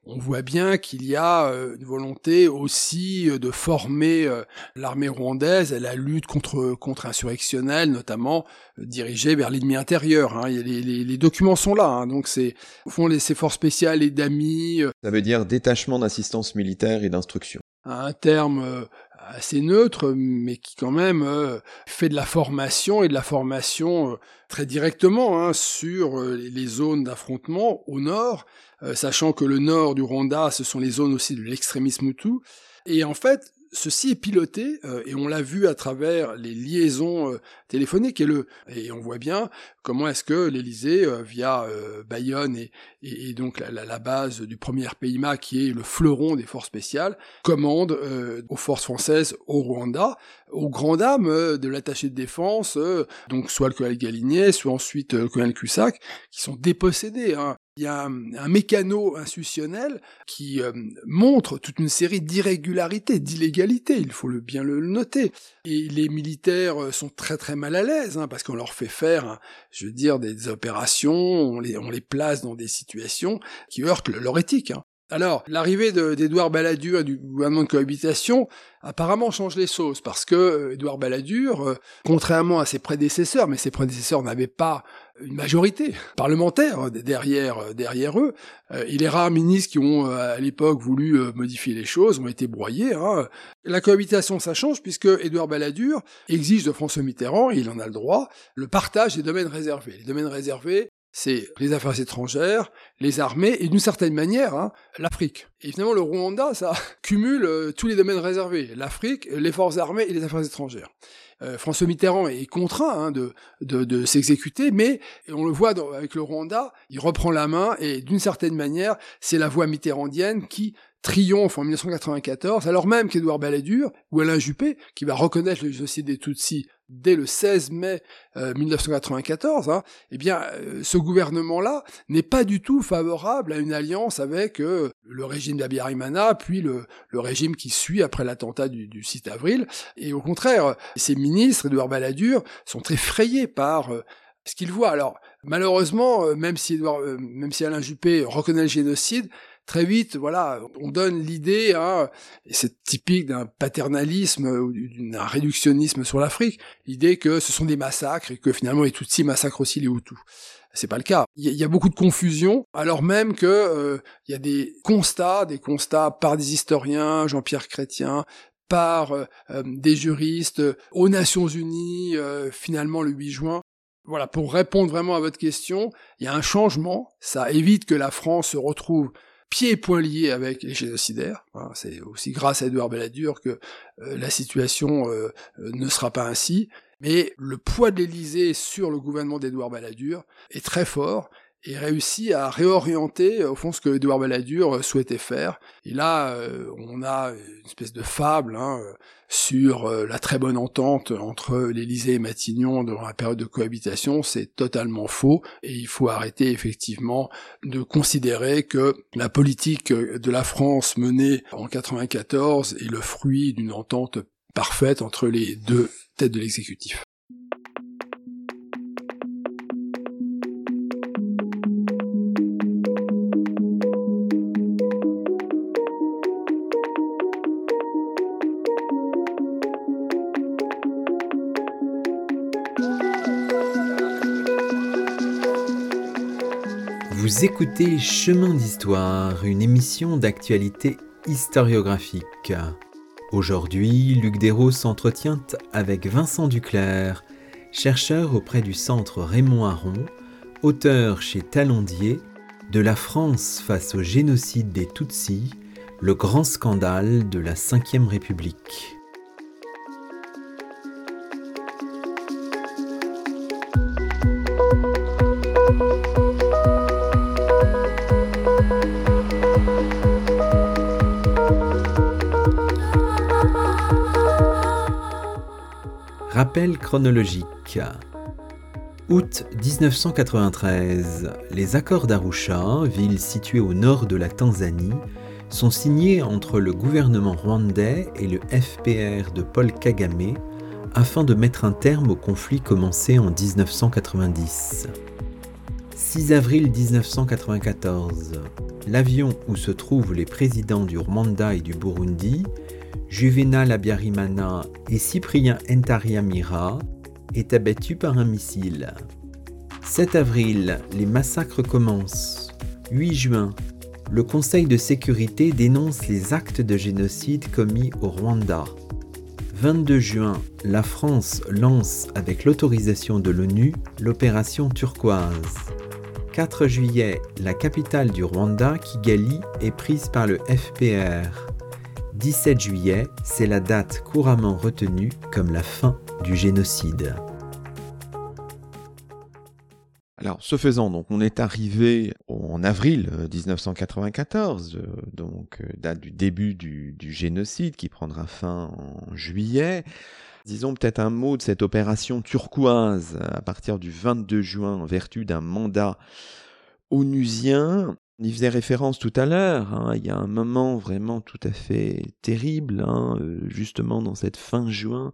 on voit bien qu'il y a une volonté aussi de former l'armée rwandaise à la lutte contre contre insurrectionnelle, notamment dirigée vers l'ennemi intérieur. Hein. Les, documents sont là, hein. donc c'est au fond les, ces forces spéciales et d'amis. Ça veut dire détachement d'assistance militaire et d'instruction un terme euh, assez neutre, mais qui quand même euh, fait de la formation et de la formation euh, très directement hein, sur les zones d'affrontement au nord, sachant que le nord du Rwanda, ce sont les zones aussi de l'extrémisme Hutu. Et en fait, ceci est piloté euh, et on l'a vu à travers les liaisons euh, téléphoniques. Et le et on voit bien comment est-ce que l'Élysée euh, via Bayonne et, et, donc la, la, base du premier PIMA qui est le fleuron des forces spéciales commande aux forces françaises au Rwanda aux grandes dames de l'attaché de défense donc soit le colonel Galinier soit ensuite le colonel Cussac qui sont dépossédés hein, il y a un, mécano institutionnel qui euh, montre toute une série d'irrégularités, d'illégalités, il faut bien le noter. Et les militaires euh, sont très très mal à l'aise, hein, parce qu'on leur fait faire, hein, je veux dire, des, opérations, on les, on les place dans des situations qui heurtent leur éthique. Hein. Alors, l'arrivée d'Édouard Balladur et du gouvernement de cohabitation apparemment change les choses, parce que euh, Édouard Balladur, contrairement à ses prédécesseurs, mais ses prédécesseurs n'avaient pas une majorité parlementaire derrière derrière eux. Euh, il est rares ministres qui ont euh, à l'époque voulu euh, modifier les choses, ont été broyés. Hein. La cohabitation, ça change puisque Édouard Balladur exige de François Mitterrand, et il en a le droit, le partage des domaines réservés. Les domaines réservés, c'est les affaires étrangères, les armées et d'une certaine manière hein, l'Afrique. Et finalement, le Rwanda, ça cumule euh, tous les domaines réservés l'Afrique, les forces armées et les affaires étrangères. Euh, François Mitterrand est contraint hein, de, de, de s'exécuter, mais on le voit avec le Rwanda, il reprend la main et d'une certaine manière, c'est la voie mitterrandienne qui triomphe en 1994, alors même qu'Édouard Balladur ou Alain Juppé, qui va reconnaître le génocide des Tutsis dès le 16 mai 1994, euh, hein, eh bien, euh, ce gouvernement-là n'est pas du tout favorable à une alliance avec euh, le régime d'Abiyarimana, puis le, le, régime qui suit après l'attentat du, du, 6 avril. Et au contraire, ces ministres, Édouard Balladur, sont très frayés par ce qu'ils voient. Alors, malheureusement, même si, même si Alain Juppé reconnaît le génocide, très vite, voilà, on donne l'idée, hein, et c'est typique d'un paternalisme ou d'un réductionnisme sur l'Afrique, l'idée que ce sont des massacres et que finalement les Tutsis massacrent aussi les Hutus. C'est pas le cas. Il y, a beaucoup de confusion, alors même que euh, il y a des constats, des constats par des historiens, Jean-Pierre Chrétien, par euh, euh, des juristes, aux Nations Unies, finalement le 8 juin. Voilà, pour répondre vraiment à votre question, il y a un changement. Ça évite que la France se retrouve pieds et poings liés avec les génocidaires. Hein, c'est aussi grâce à Edouard Balladur que euh, la situation euh, euh, ne sera pas ainsi. Mais le poids de l'Élysée sur le gouvernement d'Edouard Balladur est très fort et réussit à réorienter au fond ce que Edouard Balladur souhaitait faire. Et là, on a une espèce de fable hein, sur euh, la très bonne entente entre l'Élysée et Matignon durant la période de cohabitation, c'est totalement faux et il faut arrêter effectivement de considérer que la politique de la France menée en 94 est le fruit d'une entente parfaite entre les deux têtes de l'exécutif. Vous écoutez Chemin d'Histoire, une émission d'actualité historiographique. Aujourd'hui, Luc Dérault s'entretient avec Vincent Duclerc, chercheur auprès du Centre Raymond Aron, auteur chez Talondier de La France face au génocide des Tutsis, le grand scandale de la Ve République. Chronologique. Août 1993, les accords d'Arusha, ville située au nord de la Tanzanie, sont signés entre le gouvernement rwandais et le FPR de Paul Kagame afin de mettre un terme au conflit commencé en 1990. 6 avril 1994, l'avion où se trouvent les présidents du Rwanda et du Burundi Juvenal Abiyarimana et Cyprien Ntariamira est abattu par un missile. 7 avril, les massacres commencent. 8 juin, le Conseil de sécurité dénonce les actes de génocide commis au Rwanda. 22 juin, la France lance avec l'autorisation de l'ONU l'opération turquoise. 4 juillet, la capitale du Rwanda, Kigali, est prise par le FPR. 17 juillet, c'est la date couramment retenue comme la fin du génocide. Alors, ce faisant, donc, on est arrivé en avril 1994, euh, euh, donc euh, date du début du, du, génocide qui prendra fin en juillet. Disons peut-être un mot de cette opération turquoise à partir du 22 juin en vertu d'un mandat onusien on y faisait référence tout à l'heure, hein. il y a un moment vraiment tout à fait terrible, hein, euh, justement dans cette fin juin,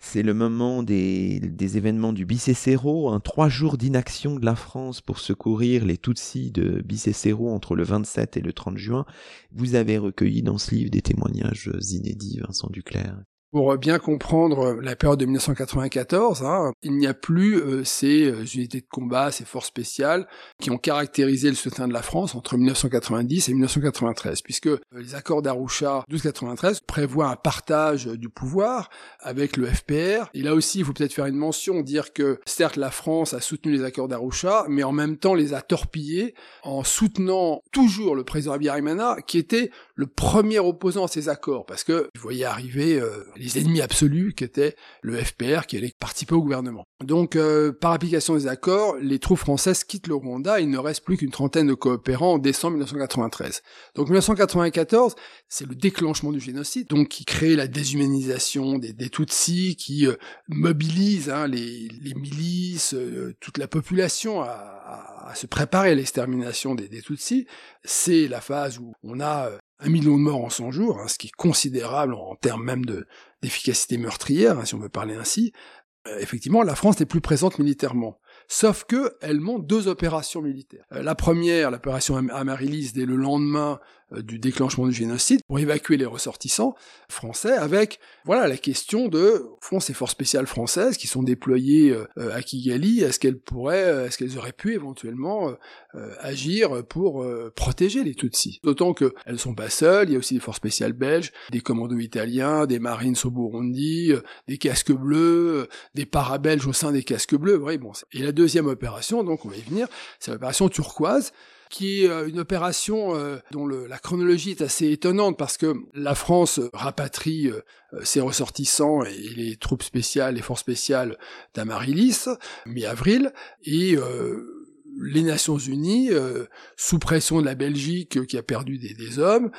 c'est le moment des, événements du Bicécéro, un trois jours d'inaction de la France pour secourir les Tutsis de Bicécéro entre le 27 et le 30 juin. Vous avez recueilli dans ce livre des témoignages inédits, Vincent Duclerc. Pour bien comprendre la période de 1994, hein, il n'y a plus euh, ces euh, unités de combat, ces forces spéciales qui ont caractérisé le soutien de la France entre 1990 et 1993, puisque euh, les accords d'Arusha 1293 prévoient un partage du pouvoir avec le FPR. Et là aussi, il faut peut-être faire une mention, dire que certes la France a soutenu les accords d'Arusha, mais en même temps les a torpillés en soutenant toujours le président Abiyarimana, qui était le premier opposant à ces accords, parce que vous voyez arriver les ennemis absolus qui étaient le FPR qui allait participer au gouvernement. Donc euh, par application des accords, les troupes françaises quittent le Rwanda, il ne reste plus qu'une trentaine de coopérants en décembre 1993. Donc 1994, c'est le déclenchement du génocide, donc qui crée la déshumanisation des, Tutsis, qui euh, mobilise hein, les, milices, euh, toute la population à, se préparer à l'extermination des Tutsis. C'est la phase où on a un million de morts en 100 jours, hein, ce qui est considérable en, termes même de d'efficacité meurtrière, hein, si on veut parler ainsi. Euh, effectivement, la France n'est plus présente militairement. Sauf que elle monte deux opérations militaires. Euh, la première, l'opération Amaryllis, dès le lendemain du déclenchement du génocide pour évacuer les ressortissants français avec voilà la question de au fond ces forces spéciales françaises qui sont déployées euh, à Kigali est-ce qu'elles pourraient euh, est-ce qu'elles auraient pu éventuellement agir pour protéger les Tutsis? D'autant que elles sont pas seules il y a aussi des forces spéciales belges des commandos italiens des marines au Burundi des casques bleus des parabelges au sein des casques bleus. Oui, bon et la deuxième opération donc on va y venir c'est l'opération turquoise qui est euh, une opération euh, dont la chronologie est assez étonnante parce que la France rapatrie euh, ses ressortissants et les troupes spéciales, les forces spéciales d'Amaryllis, mi-avril, et les Nations Unies, sous pression de la Belgique qui a perdu des, hommes,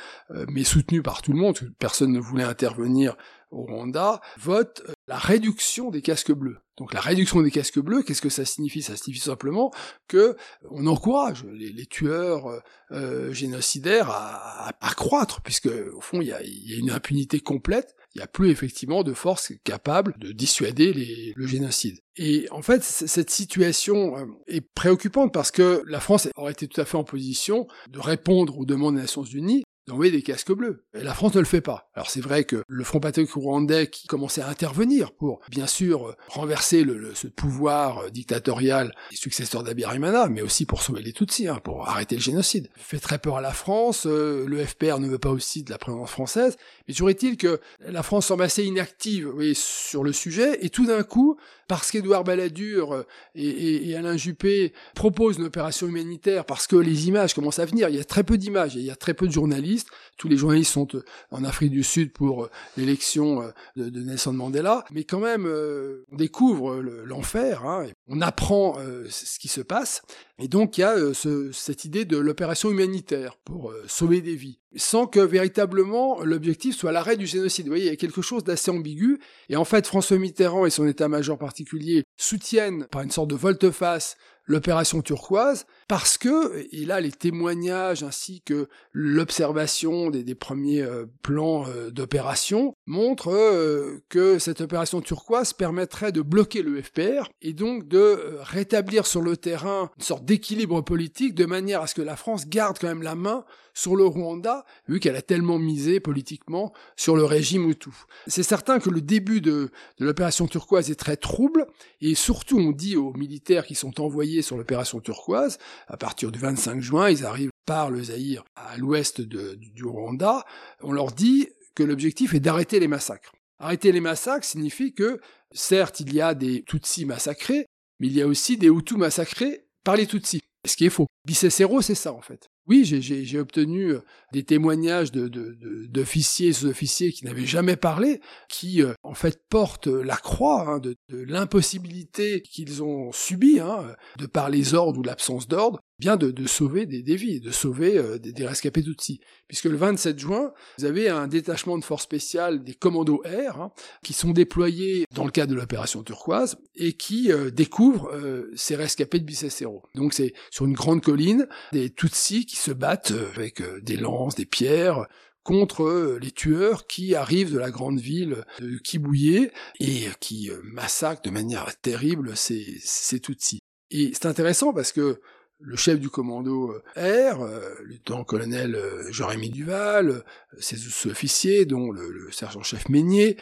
mais soutenu par tout le monde, personne ne voulait intervenir au Rwanda, votent la réduction des casques bleus. Donc la réduction des casques bleus, qu'est-ce que ça signifie? Ça signifie simplement que on encourage les, tueurs euh, euh, génocidaires à, à, croître, puisque au fond il y a, y a, une impunité complète. Il n'y a plus effectivement de forces capables de dissuader les, le génocide. Et en fait, cette situation euh, est préoccupante parce que la France aurait été tout à fait en position de répondre aux demandes des Nations Unies d'envoyer des casques bleus. Et la France ne le fait pas. Alors c'est vrai que le Front patriotique rwandais qui commençait à intervenir pour, bien sûr, renverser le, ce pouvoir euh, dictatorial des successeurs d'Abiyarimana, mais aussi pour sauver les Tutsis, hein, pour arrêter le génocide, fait très peur à la France. Euh, le FPR ne veut pas aussi de la présence française. Mais toujours est-il que la France semble assez inactive oui, sur le sujet, et tout d'un coup, parce qu'Édouard Balladur euh, et, et, Alain Juppé proposent une opération humanitaire, parce que les images commencent à venir, il y a très peu d'images, il y a très peu de journalistes, tous les journalistes sont euh, en Afrique du Sud pour euh, l'élection de, de, Nelson Mandela, mais quand même, on découvre l'enfer, hein, on apprend ce qui se passe, et donc il y a ce, cette idée de l'opération humanitaire pour sauver des vies sans que véritablement l'objectif soit l'arrêt du génocide. Vous voyez, il y a quelque chose d'assez ambigu. Et en fait, François Mitterrand et son état-major particulier soutiennent par une sorte de volte-face l'opération turquoise, parce que, et là les témoignages ainsi que l'observation des, premiers euh, plans euh, d'opération montrent euh, que cette opération turquoise permettrait de bloquer le FPR et donc de rétablir sur le terrain une sorte d'équilibre politique de manière à ce que la France garde quand même la main sur le Rwanda, vu qu'elle a tellement misé politiquement sur le régime Hutu. C'est certain que le début de, l'opération turquoise est très trouble, et surtout on dit aux militaires qui sont envoyés sur l'opération turquoise, à partir du 25 juin, ils arrivent par le Zaïre à l'ouest du Rwanda, on leur dit que l'objectif est d'arrêter les massacres. Arrêter les massacres signifie que, certes, il y a des Tutsis massacrés, mais il y a aussi des Hutus massacrés par les Tutsis. Ce qui est faux. Bicécero, c'est ça, en fait. Oui, j'ai obtenu euh, des témoignages d'officiers de, sous-officiers qui n'avaient jamais parlé, qui euh, en fait portent la croix hein, de, l'impossibilité qu'ils ont subie, hein, de par les ordres ou l'absence d'ordre, bien de, sauver des, des, vies, de sauver euh, des, des, rescapés Tutsis. Puisque le 27 juin, vous avez un détachement de forces spéciales des commandos air hein, qui sont déployés dans le cadre de l'opération turquoise et qui euh, découvrent euh, ces rescapés de Bicécero. Donc c'est sur une grande colline des Tutsis qui se battent avec des lances, des pierres, contre les tueurs qui arrivent de la grande ville de Kibouye et qui massacrent de manière terrible ces, ces Tutsis. Et c'est intéressant parce que le chef du commando euh, R, euh, le lieutenant-colonel euh, Jérémy Duval, ses officiers, dont le, sergent-chef Meignier,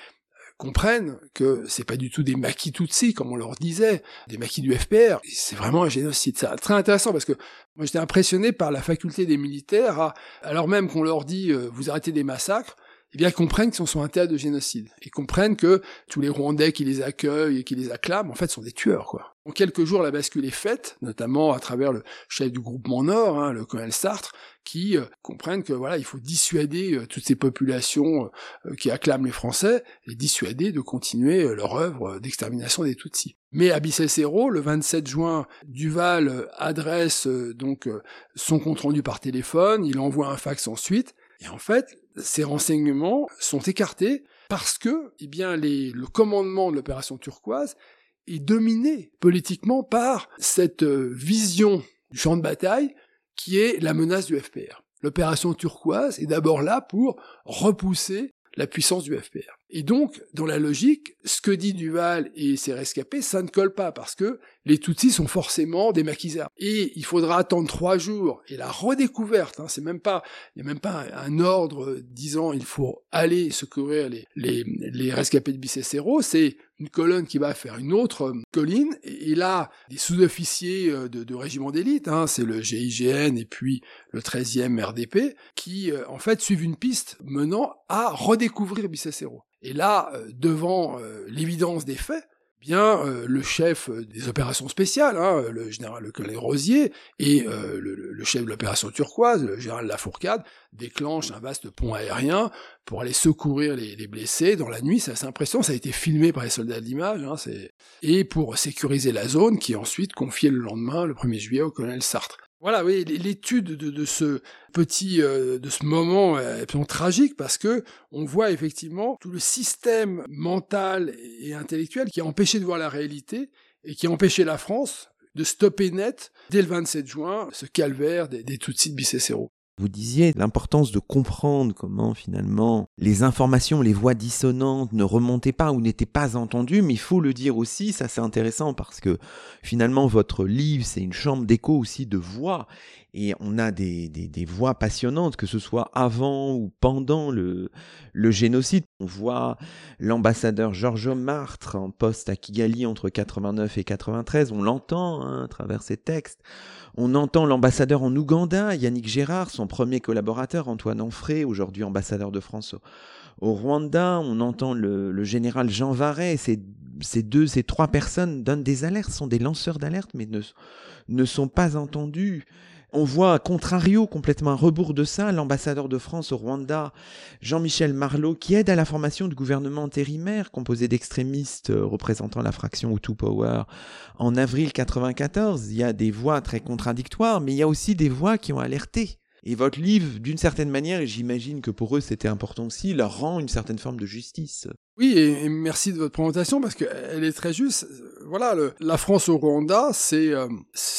comprennent que c'est pas du tout des maquis Tutsis, comme on leur disait, des maquis du FPR. C'est vraiment un génocide. C'est très intéressant parce que moi j'étais impressionné par la faculté des militaires à, alors même qu'on leur dit euh, vous arrêtez des massacres, eh bien, comprennent qu'ils sont un théâtre de génocide. Et comprennent que tous les Rwandais qui les accueillent et qui les acclament, en fait, sont des tueurs, quoi. En quelques jours, la bascule est faite, notamment à travers le chef du groupement Nord, hein, le colonel Sartre, qui euh, comprennent que voilà, il faut dissuader euh, toutes ces populations euh, qui acclament les Français et dissuader de continuer leur œuvre d'extermination des Tutsis. Mais à Bicessero, le 27 juin, Duval adresse donc son compte rendu par téléphone, il envoie un fax ensuite, et en fait, ces renseignements sont écartés parce que, eh bien, le commandement de l'opération turquoise est dominé politiquement par cette euh, vision du champ de bataille qui est la menace du FPR. L'opération turquoise est d'abord là pour repousser la puissance du FPR. Et donc, dans la logique, ce que dit Duval et ses rescapés, ça ne colle pas parce que les Tutsis sont forcément des maquisards. Et il faudra attendre trois jours. Et la redécouverte, hein, c'est même pas, il n'y a même pas un, ordre disant il faut aller secourir les, les, les rescapés de Bicessero, c'est une colonne qui va faire une autre euh, colline, et, là, des sous-officiers euh, de, de régiment d'élite, hein, c'est le GIGN et puis le 13e RDP, qui euh, en fait suivent une piste menant à redécouvrir Bicessero. Et là, devant l'évidence des faits, bien euh, le chef euh, des opérations spéciales, hein, le général Le colonel Rosier, et euh, le, chef de l'opération turquoise, le général Lafourcade, déclenchent un vaste pont aérien pour aller secourir les, blessés dans la nuit. C'est assez impressionnant, ça a été filmé par les soldats de l'image, hein, et pour sécuriser la zone, qui est ensuite confiée le lendemain, le 1er juillet, au colonel Sartre. Voilà, oui, l'étude de, ce petit, euh, de ce moment est absolument tragique parce que on voit effectivement tout le système mental et intellectuel qui a empêché de voir la réalité et qui a empêché la France de stopper net dès le 27 juin ce calvaire des, des Tutsis de Bicessero. Vous disiez l'importance de comprendre comment finalement les informations, les voix dissonantes ne remontaient pas ou n'étaient pas entendues, mais il faut le dire aussi, ça c'est intéressant parce que finalement votre livre c'est une chambre d'écho aussi de voix et on a des, des, voix passionnantes, que ce soit avant ou pendant le, génocide. On voit l'ambassadeur Giorgio Martre en poste à Kigali entre 89 et 93, on l'entend hein, à travers ses textes. On entend l'ambassadeur en Ouganda, Yannick Gérard, son premier collaborateur, Antoine Onfray, aujourd'hui ambassadeur de France au, Rwanda. On entend le, général Jean Varret. Ces, deux, ces trois personnes donnent des alertes, sont des lanceurs d'alerte, mais ne sont pas entendus. On voit, à contrario, complètement un rebours de ça, l'ambassadeur de France au Rwanda, Jean-Michel Marlot, qui aide à la formation du gouvernement intérimaire composé d'extrémistes euh, représentant la fraction Hutu Power. En avril 94, il y a des voix très contradictoires, mais il y a aussi des voix qui ont alerté. Et votre livre, d'une certaine manière, et j'imagine que pour eux c'était important aussi, leur rend une certaine forme de justice. Oui, et, merci de votre présentation parce qu'elle est très juste. Voilà, la France au Rwanda, c'est euh,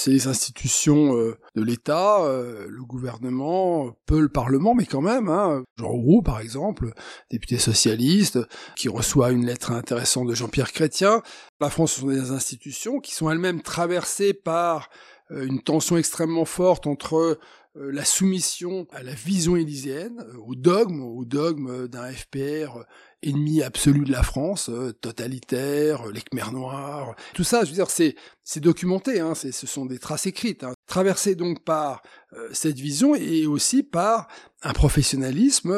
les institutions euh, de l'État, euh, le gouvernement, peu le Parlement, mais quand même. Hein, Jean Roux, par exemple, député socialiste, qui reçoit une lettre intéressante de Jean-Pierre Chrétien. La France, ce sont des institutions qui sont elles-mêmes traversées par une tension extrêmement forte entre la soumission à la vision élyséenne, au dogme, au dogme d'un FPR ennemi absolu de la France, totalitaire, les Khmer noirs, tout ça, je veux dire, c'est c'est documenté, hein, ce sont des traces écrites, hein, traversées donc par cette vision et aussi par un professionnalisme,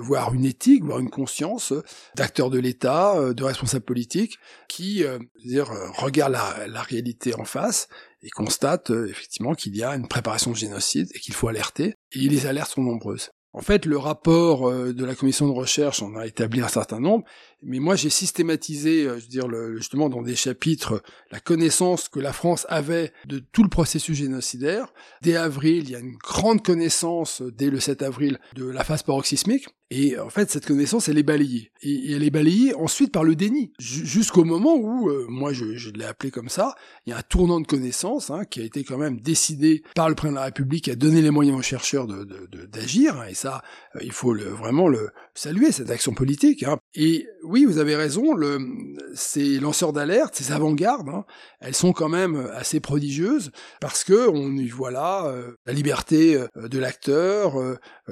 voire une éthique, voire une conscience d'acteurs de l'État, de responsables politiques, qui, dire, regarde la, la réalité en face et constate euh, effectivement qu'il y a une préparation de génocide et qu'il faut alerter. Et les alertes sont nombreuses. En fait, le rapport euh, de la commission de recherche en a établi un certain nombre, mais moi j'ai systématisé, euh, je veux dire, justement dans des chapitres, la connaissance que la France avait de tout le processus génocidaire. Dès avril, il y a une grande connaissance, dès le 7 avril, de la phase paroxysmique. Et en fait, cette connaissance, elle est balayée. Et, elle est balayée ensuite par le déni. Jusqu'au moment où, euh, moi je, je l'ai appelé comme ça, il y a un tournant de connaissance hein, qui a été quand même décidé par le président de la République à donner les moyens aux chercheurs d'agir. De, de, hein, et ça, euh, il faut le, vraiment le saluer, cette action politique. Hein. Et oui, vous avez raison, le, ces lanceurs d'alerte, ces avant-gardes, hein, elles sont quand même assez prodigieuses parce que on y voit là euh, la liberté de l'acteur,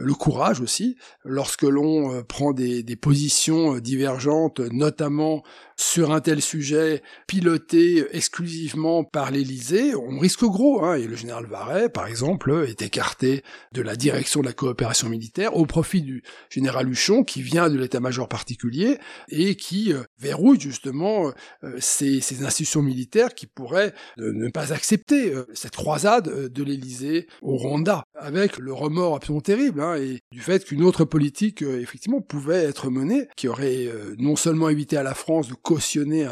le courage aussi, lorsque l'on prend des, positions divergentes, notamment sur un tel sujet piloté exclusivement par l'Élysée, on risque gros. Hein, et le général Varret, par exemple, est écarté de la direction de la coopération militaire au profit du général Huchon, qui vient de l'état-major particulier et qui euh, verrouille justement euh, ces, institutions militaires qui pourraient euh, ne pas accepter cette croisade de l'Élysée au Rwanda, avec le remords absolument terrible hein, et du fait qu'une autre politique effectivement pouvait être menée, qui aurait non seulement évité à la France de cautionner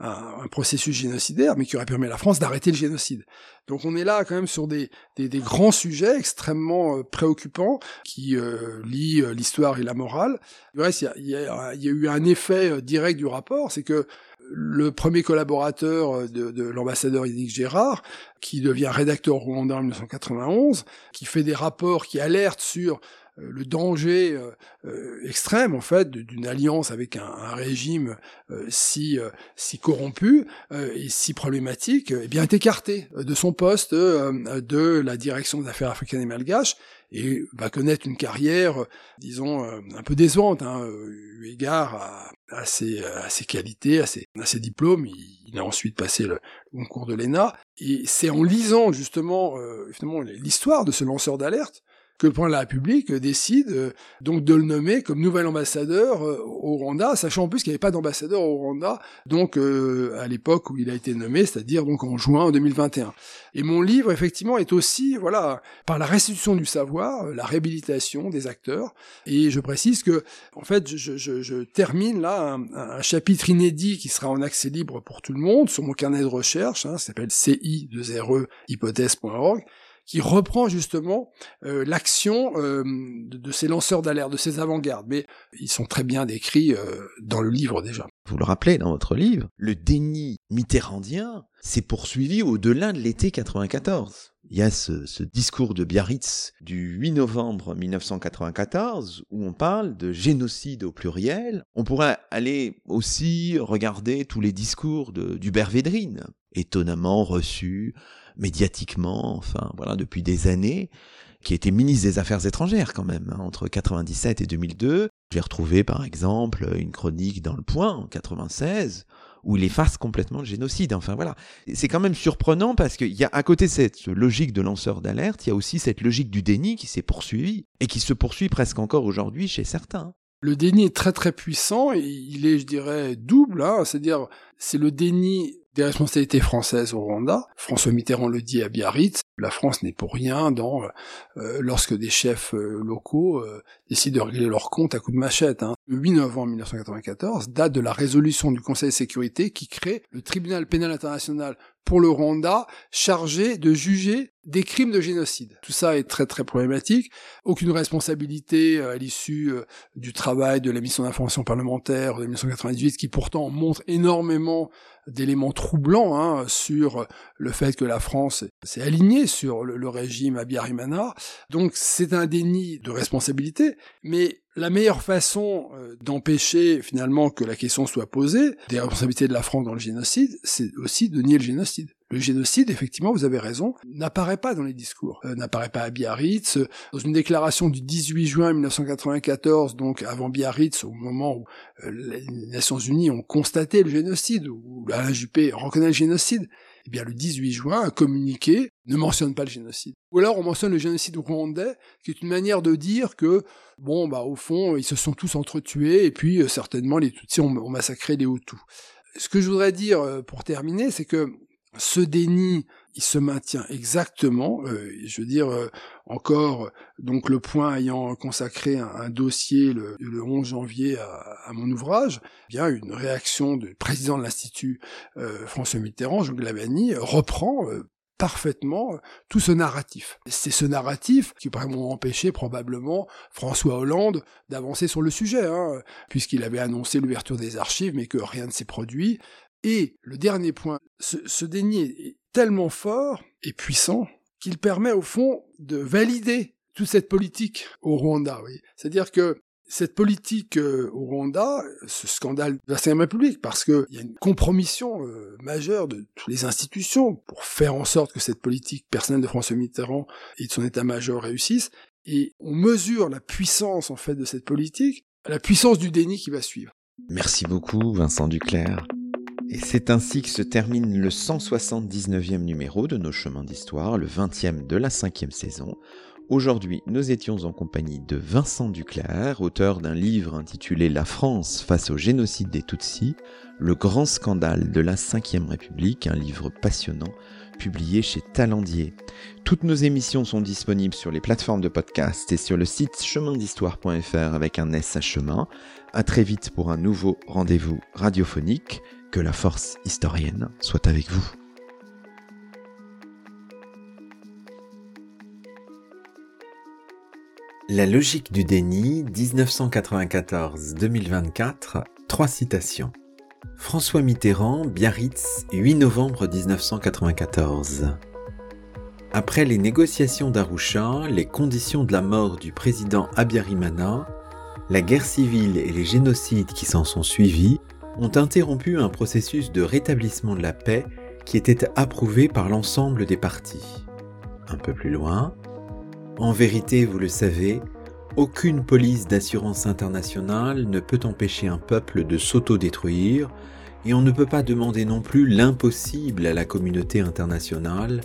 un, processus génocidaire, mais qui aurait permis à la France d'arrêter le génocide. Donc on est là quand même sur des, grands sujets extrêmement euh, préoccupants qui euh, lient euh, l'histoire et la morale. Du reste, il y a, eu un effet direct du rapport, c'est que le premier collaborateur de, de l'ambassadeur Yannick Gérard, qui devient rédacteur rwandais en 1991, qui fait des rapports qui alertent sur euh, le danger euh, euh, extrême en fait d'une alliance avec un, régime si si corrompu et si problématique eh bien est écarté de son poste de la direction des affaires africaines et malgaches et va connaître une carrière disons un peu décevante hein, eu égard à, ses, à ses qualités à ses, à ses diplômes. Il, a ensuite passé le, concours de l'ENA. Et c'est en lisant justement finalement l'histoire de ce lanceur d'alerte que le président de la République décide euh, donc de le nommer comme nouvel ambassadeur euh, au Rwanda, sachant en plus qu'il n'y avait pas d'ambassadeur au Rwanda, donc euh, à l'époque où il a été nommé, c'est-à-dire donc en juin 2021. Et mon livre, effectivement, est aussi, voilà, par la restitution du savoir, la réhabilitation des acteurs. Et je précise que, en fait, je, je, je termine là un, un, chapitre inédit qui sera en accès libre pour tout le monde sur mon carnet de recherche, hein, ça s'appelle ci2re hypothèse.org qui reprend justement euh, l'action euh, de, ces lanceurs d'alerte, de ces avant-gardes. Mais ils sont très bien décrits euh, dans le livre déjà. Vous le rappelez dans votre livre, le déni mitterrandien s'est poursuivi au-delà de l'été 94. Il y a ce, discours de Biarritz du 8 novembre 1994 où on parle de génocide au pluriel. On pourrait aller aussi regarder tous les discours d'Hubert Védrine, étonnamment reçus médiatiquement, enfin voilà, depuis des années, qui était ministre des Affaires étrangères quand même, hein, entre 97 et 2002. J'ai retrouvé par exemple une chronique dans Le Point en 96 où il efface complètement le génocide. Enfin voilà, c'est quand même surprenant parce qu'il y a à côté de cette logique de lanceur d'alerte, il y a aussi cette logique du déni qui s'est poursuivie et qui se poursuit presque encore aujourd'hui chez certains. Le déni est très très puissant et il est, je dirais, double. Hein, C'est-à-dire, c'est le déni des responsabilités françaises au Rwanda. François Mitterrand le dit à Biarritz, la France n'est pour rien dans euh, euh, lorsque des chefs euh, locaux décident de régler leur compte à coups de machette. Hein. Le 8 novembre 1994, date de la résolution du Conseil de sécurité qui crée le tribunal pénal international pour le Rwanda, chargé de juger des crimes de génocide. Tout ça est très très problématique. Aucune responsabilité à l'issue du travail de la mission d'information parlementaire de 1998, qui pourtant montre énormément d'éléments troublants hein, sur le fait que la France s'est alignée sur le, régime Abiyarimana. Donc c'est un déni de responsabilité, mais la meilleure façon euh, d'empêcher finalement que la question soit posée des responsabilités de la France dans le génocide, c'est aussi de nier le génocide. Le génocide, effectivement, vous avez raison, n'apparaît pas dans les discours, euh, n'apparaît pas à Biarritz. Dans une déclaration du 18 juin 1994, donc avant Biarritz, au moment où euh, les Nations Unies ont constaté le génocide, où Alain Juppé reconnaît le génocide, eh le 18 juin, un communiqué ne mentionne pas le génocide. Ou alors on mentionne le génocide rwandais, qui est une manière de dire que, bon, bah au fond, ils se sont tous entretués, et puis euh, certainement les Tutsis ont, ont massacré les Hutus. Ce que je voudrais dire pour terminer, c'est que ce déni, il se maintient exactement. Euh, je veux dire, euh, encore, donc le point ayant consacré un, dossier le, 11 janvier à, mon ouvrage, eh bien une réaction du président de l'Institut euh, François Mitterrand, Jean Glavani, reprend parfaitement tout ce narratif. C'est ce narratif qui pourrait empêché probablement François Hollande d'avancer sur le sujet, hein, puisqu'il avait annoncé l'ouverture des archives, mais que rien ne s'est produit. Et le dernier point, ce, déni est tellement fort et puissant qu'il permet au fond de valider toute cette politique au Rwanda. Oui. C'est-à-dire que cette politique euh, au Rwanda, ce scandale de la République, République, parce qu'il y a une compromission euh, majeure de toutes les institutions pour faire en sorte que cette politique personnelle de François Mitterrand et de son état-major réussisse, Et on mesure la puissance en fait de cette politique, la puissance du déni qui va suivre. Merci beaucoup Vincent Duclerc. Et c'est ainsi que se termine le 179e numéro de nos chemins d'histoire, le 20e de la cinquième saison. Aujourd'hui, nous étions en compagnie de Vincent Duclerc, auteur d'un livre intitulé La France face au génocide des Tutsis, le grand scandale de la Ve République, un livre passionnant publié chez Talendier. Toutes nos émissions sont disponibles sur les plateformes de podcast et sur le site chemindhistoire.fr avec un S à chemin. À très vite pour un nouveau rendez-vous radiophonique. Que la force historienne soit avec vous. La logique du déni, 1994-2024, trois citations. François Mitterrand, Biarritz, 8 novembre 1994. Après les négociations d'Arusha, les conditions de la mort du président Abiyarimana, la guerre civile et les génocides qui s'en sont suivis ont interrompu un processus de rétablissement de la paix qui était approuvé par l'ensemble des partis. Un peu plus loin, en vérité, vous le savez, aucune police d'assurance internationale ne peut empêcher un peuple de s'autodétruire, et on ne peut pas demander non plus l'impossible à la communauté internationale,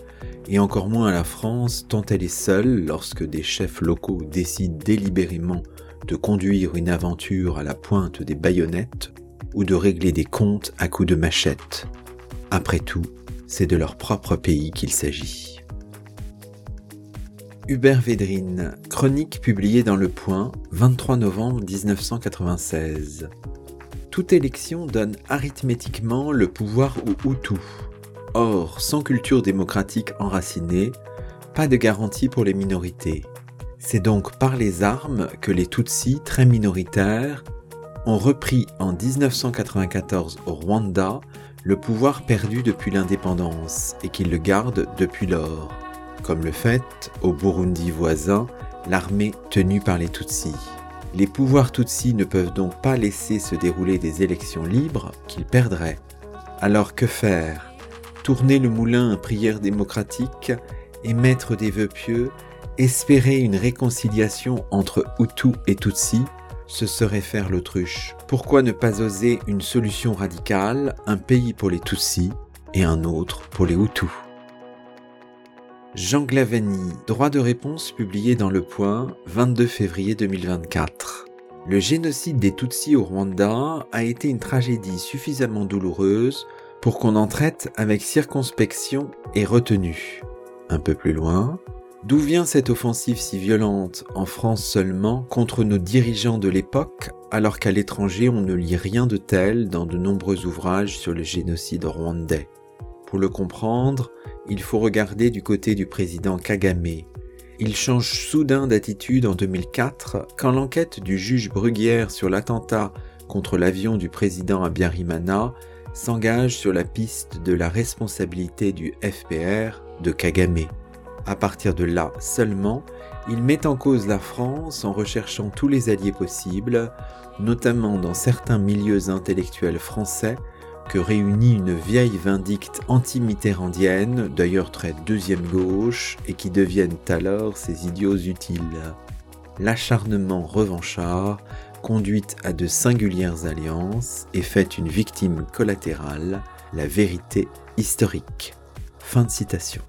et encore moins à la France tant elle est seule lorsque des chefs locaux décident délibérément de conduire une aventure à la pointe des baïonnettes ou de régler des comptes à coups de machette. Après tout, c'est de leur propre pays qu'il s'agit. Hubert Védrine, chronique publiée dans Le Point, 23 novembre 1996. Toute élection donne arithmétiquement le pouvoir au Hutu. Or, sans culture démocratique enracinée, pas de garantie pour les minorités. C'est donc par les armes que les Tutsis, très minoritaires, ont repris en 1994 au Rwanda le pouvoir perdu depuis l'indépendance et qu'ils le gardent depuis lors, comme le fait au Burundi voisin l'armée tenue par les Tutsis. Les pouvoirs Tutsis ne peuvent donc pas laisser se dérouler des élections libres qu'ils perdraient. Alors que faire? Tourner le moulin à prière démocratique, émettre des vœux pieux, espérer une réconciliation entre Hutu et Tutsi ce serait faire l'autruche. Pourquoi ne pas oser une solution radicale, un pays pour les Tutsis et un autre pour les Hutus? Jean Glavani, droit de réponse publié dans Le Point, 22 février 2024. Le génocide des Tutsis au Rwanda a été une tragédie suffisamment douloureuse pour qu'on en traite avec circonspection et retenue. Un peu plus loin, D'où vient cette offensive si violente, en France seulement, contre nos dirigeants de l'époque, alors qu'à l'étranger on ne lit rien de tel dans de nombreux ouvrages sur le génocide rwandais? Pour le comprendre, il faut regarder du côté du président Kagame. Il change soudain d'attitude en 2004 quand l'enquête du juge Bruguière sur l'attentat contre l'avion du président Abiyarimana s'engage sur la piste de la responsabilité du FPR de Kagame. À partir de là seulement, il met en cause la France en recherchant tous les alliés possibles, notamment dans certains milieux intellectuels français que réunit une vieille vindicte anti-mitterrandienne, d'ailleurs très deuxième gauche, et qui deviennent alors ses idiots utiles. L'acharnement revanchard conduit à de singulières alliances et fait une victime collatérale, la vérité historique. Fin de citation.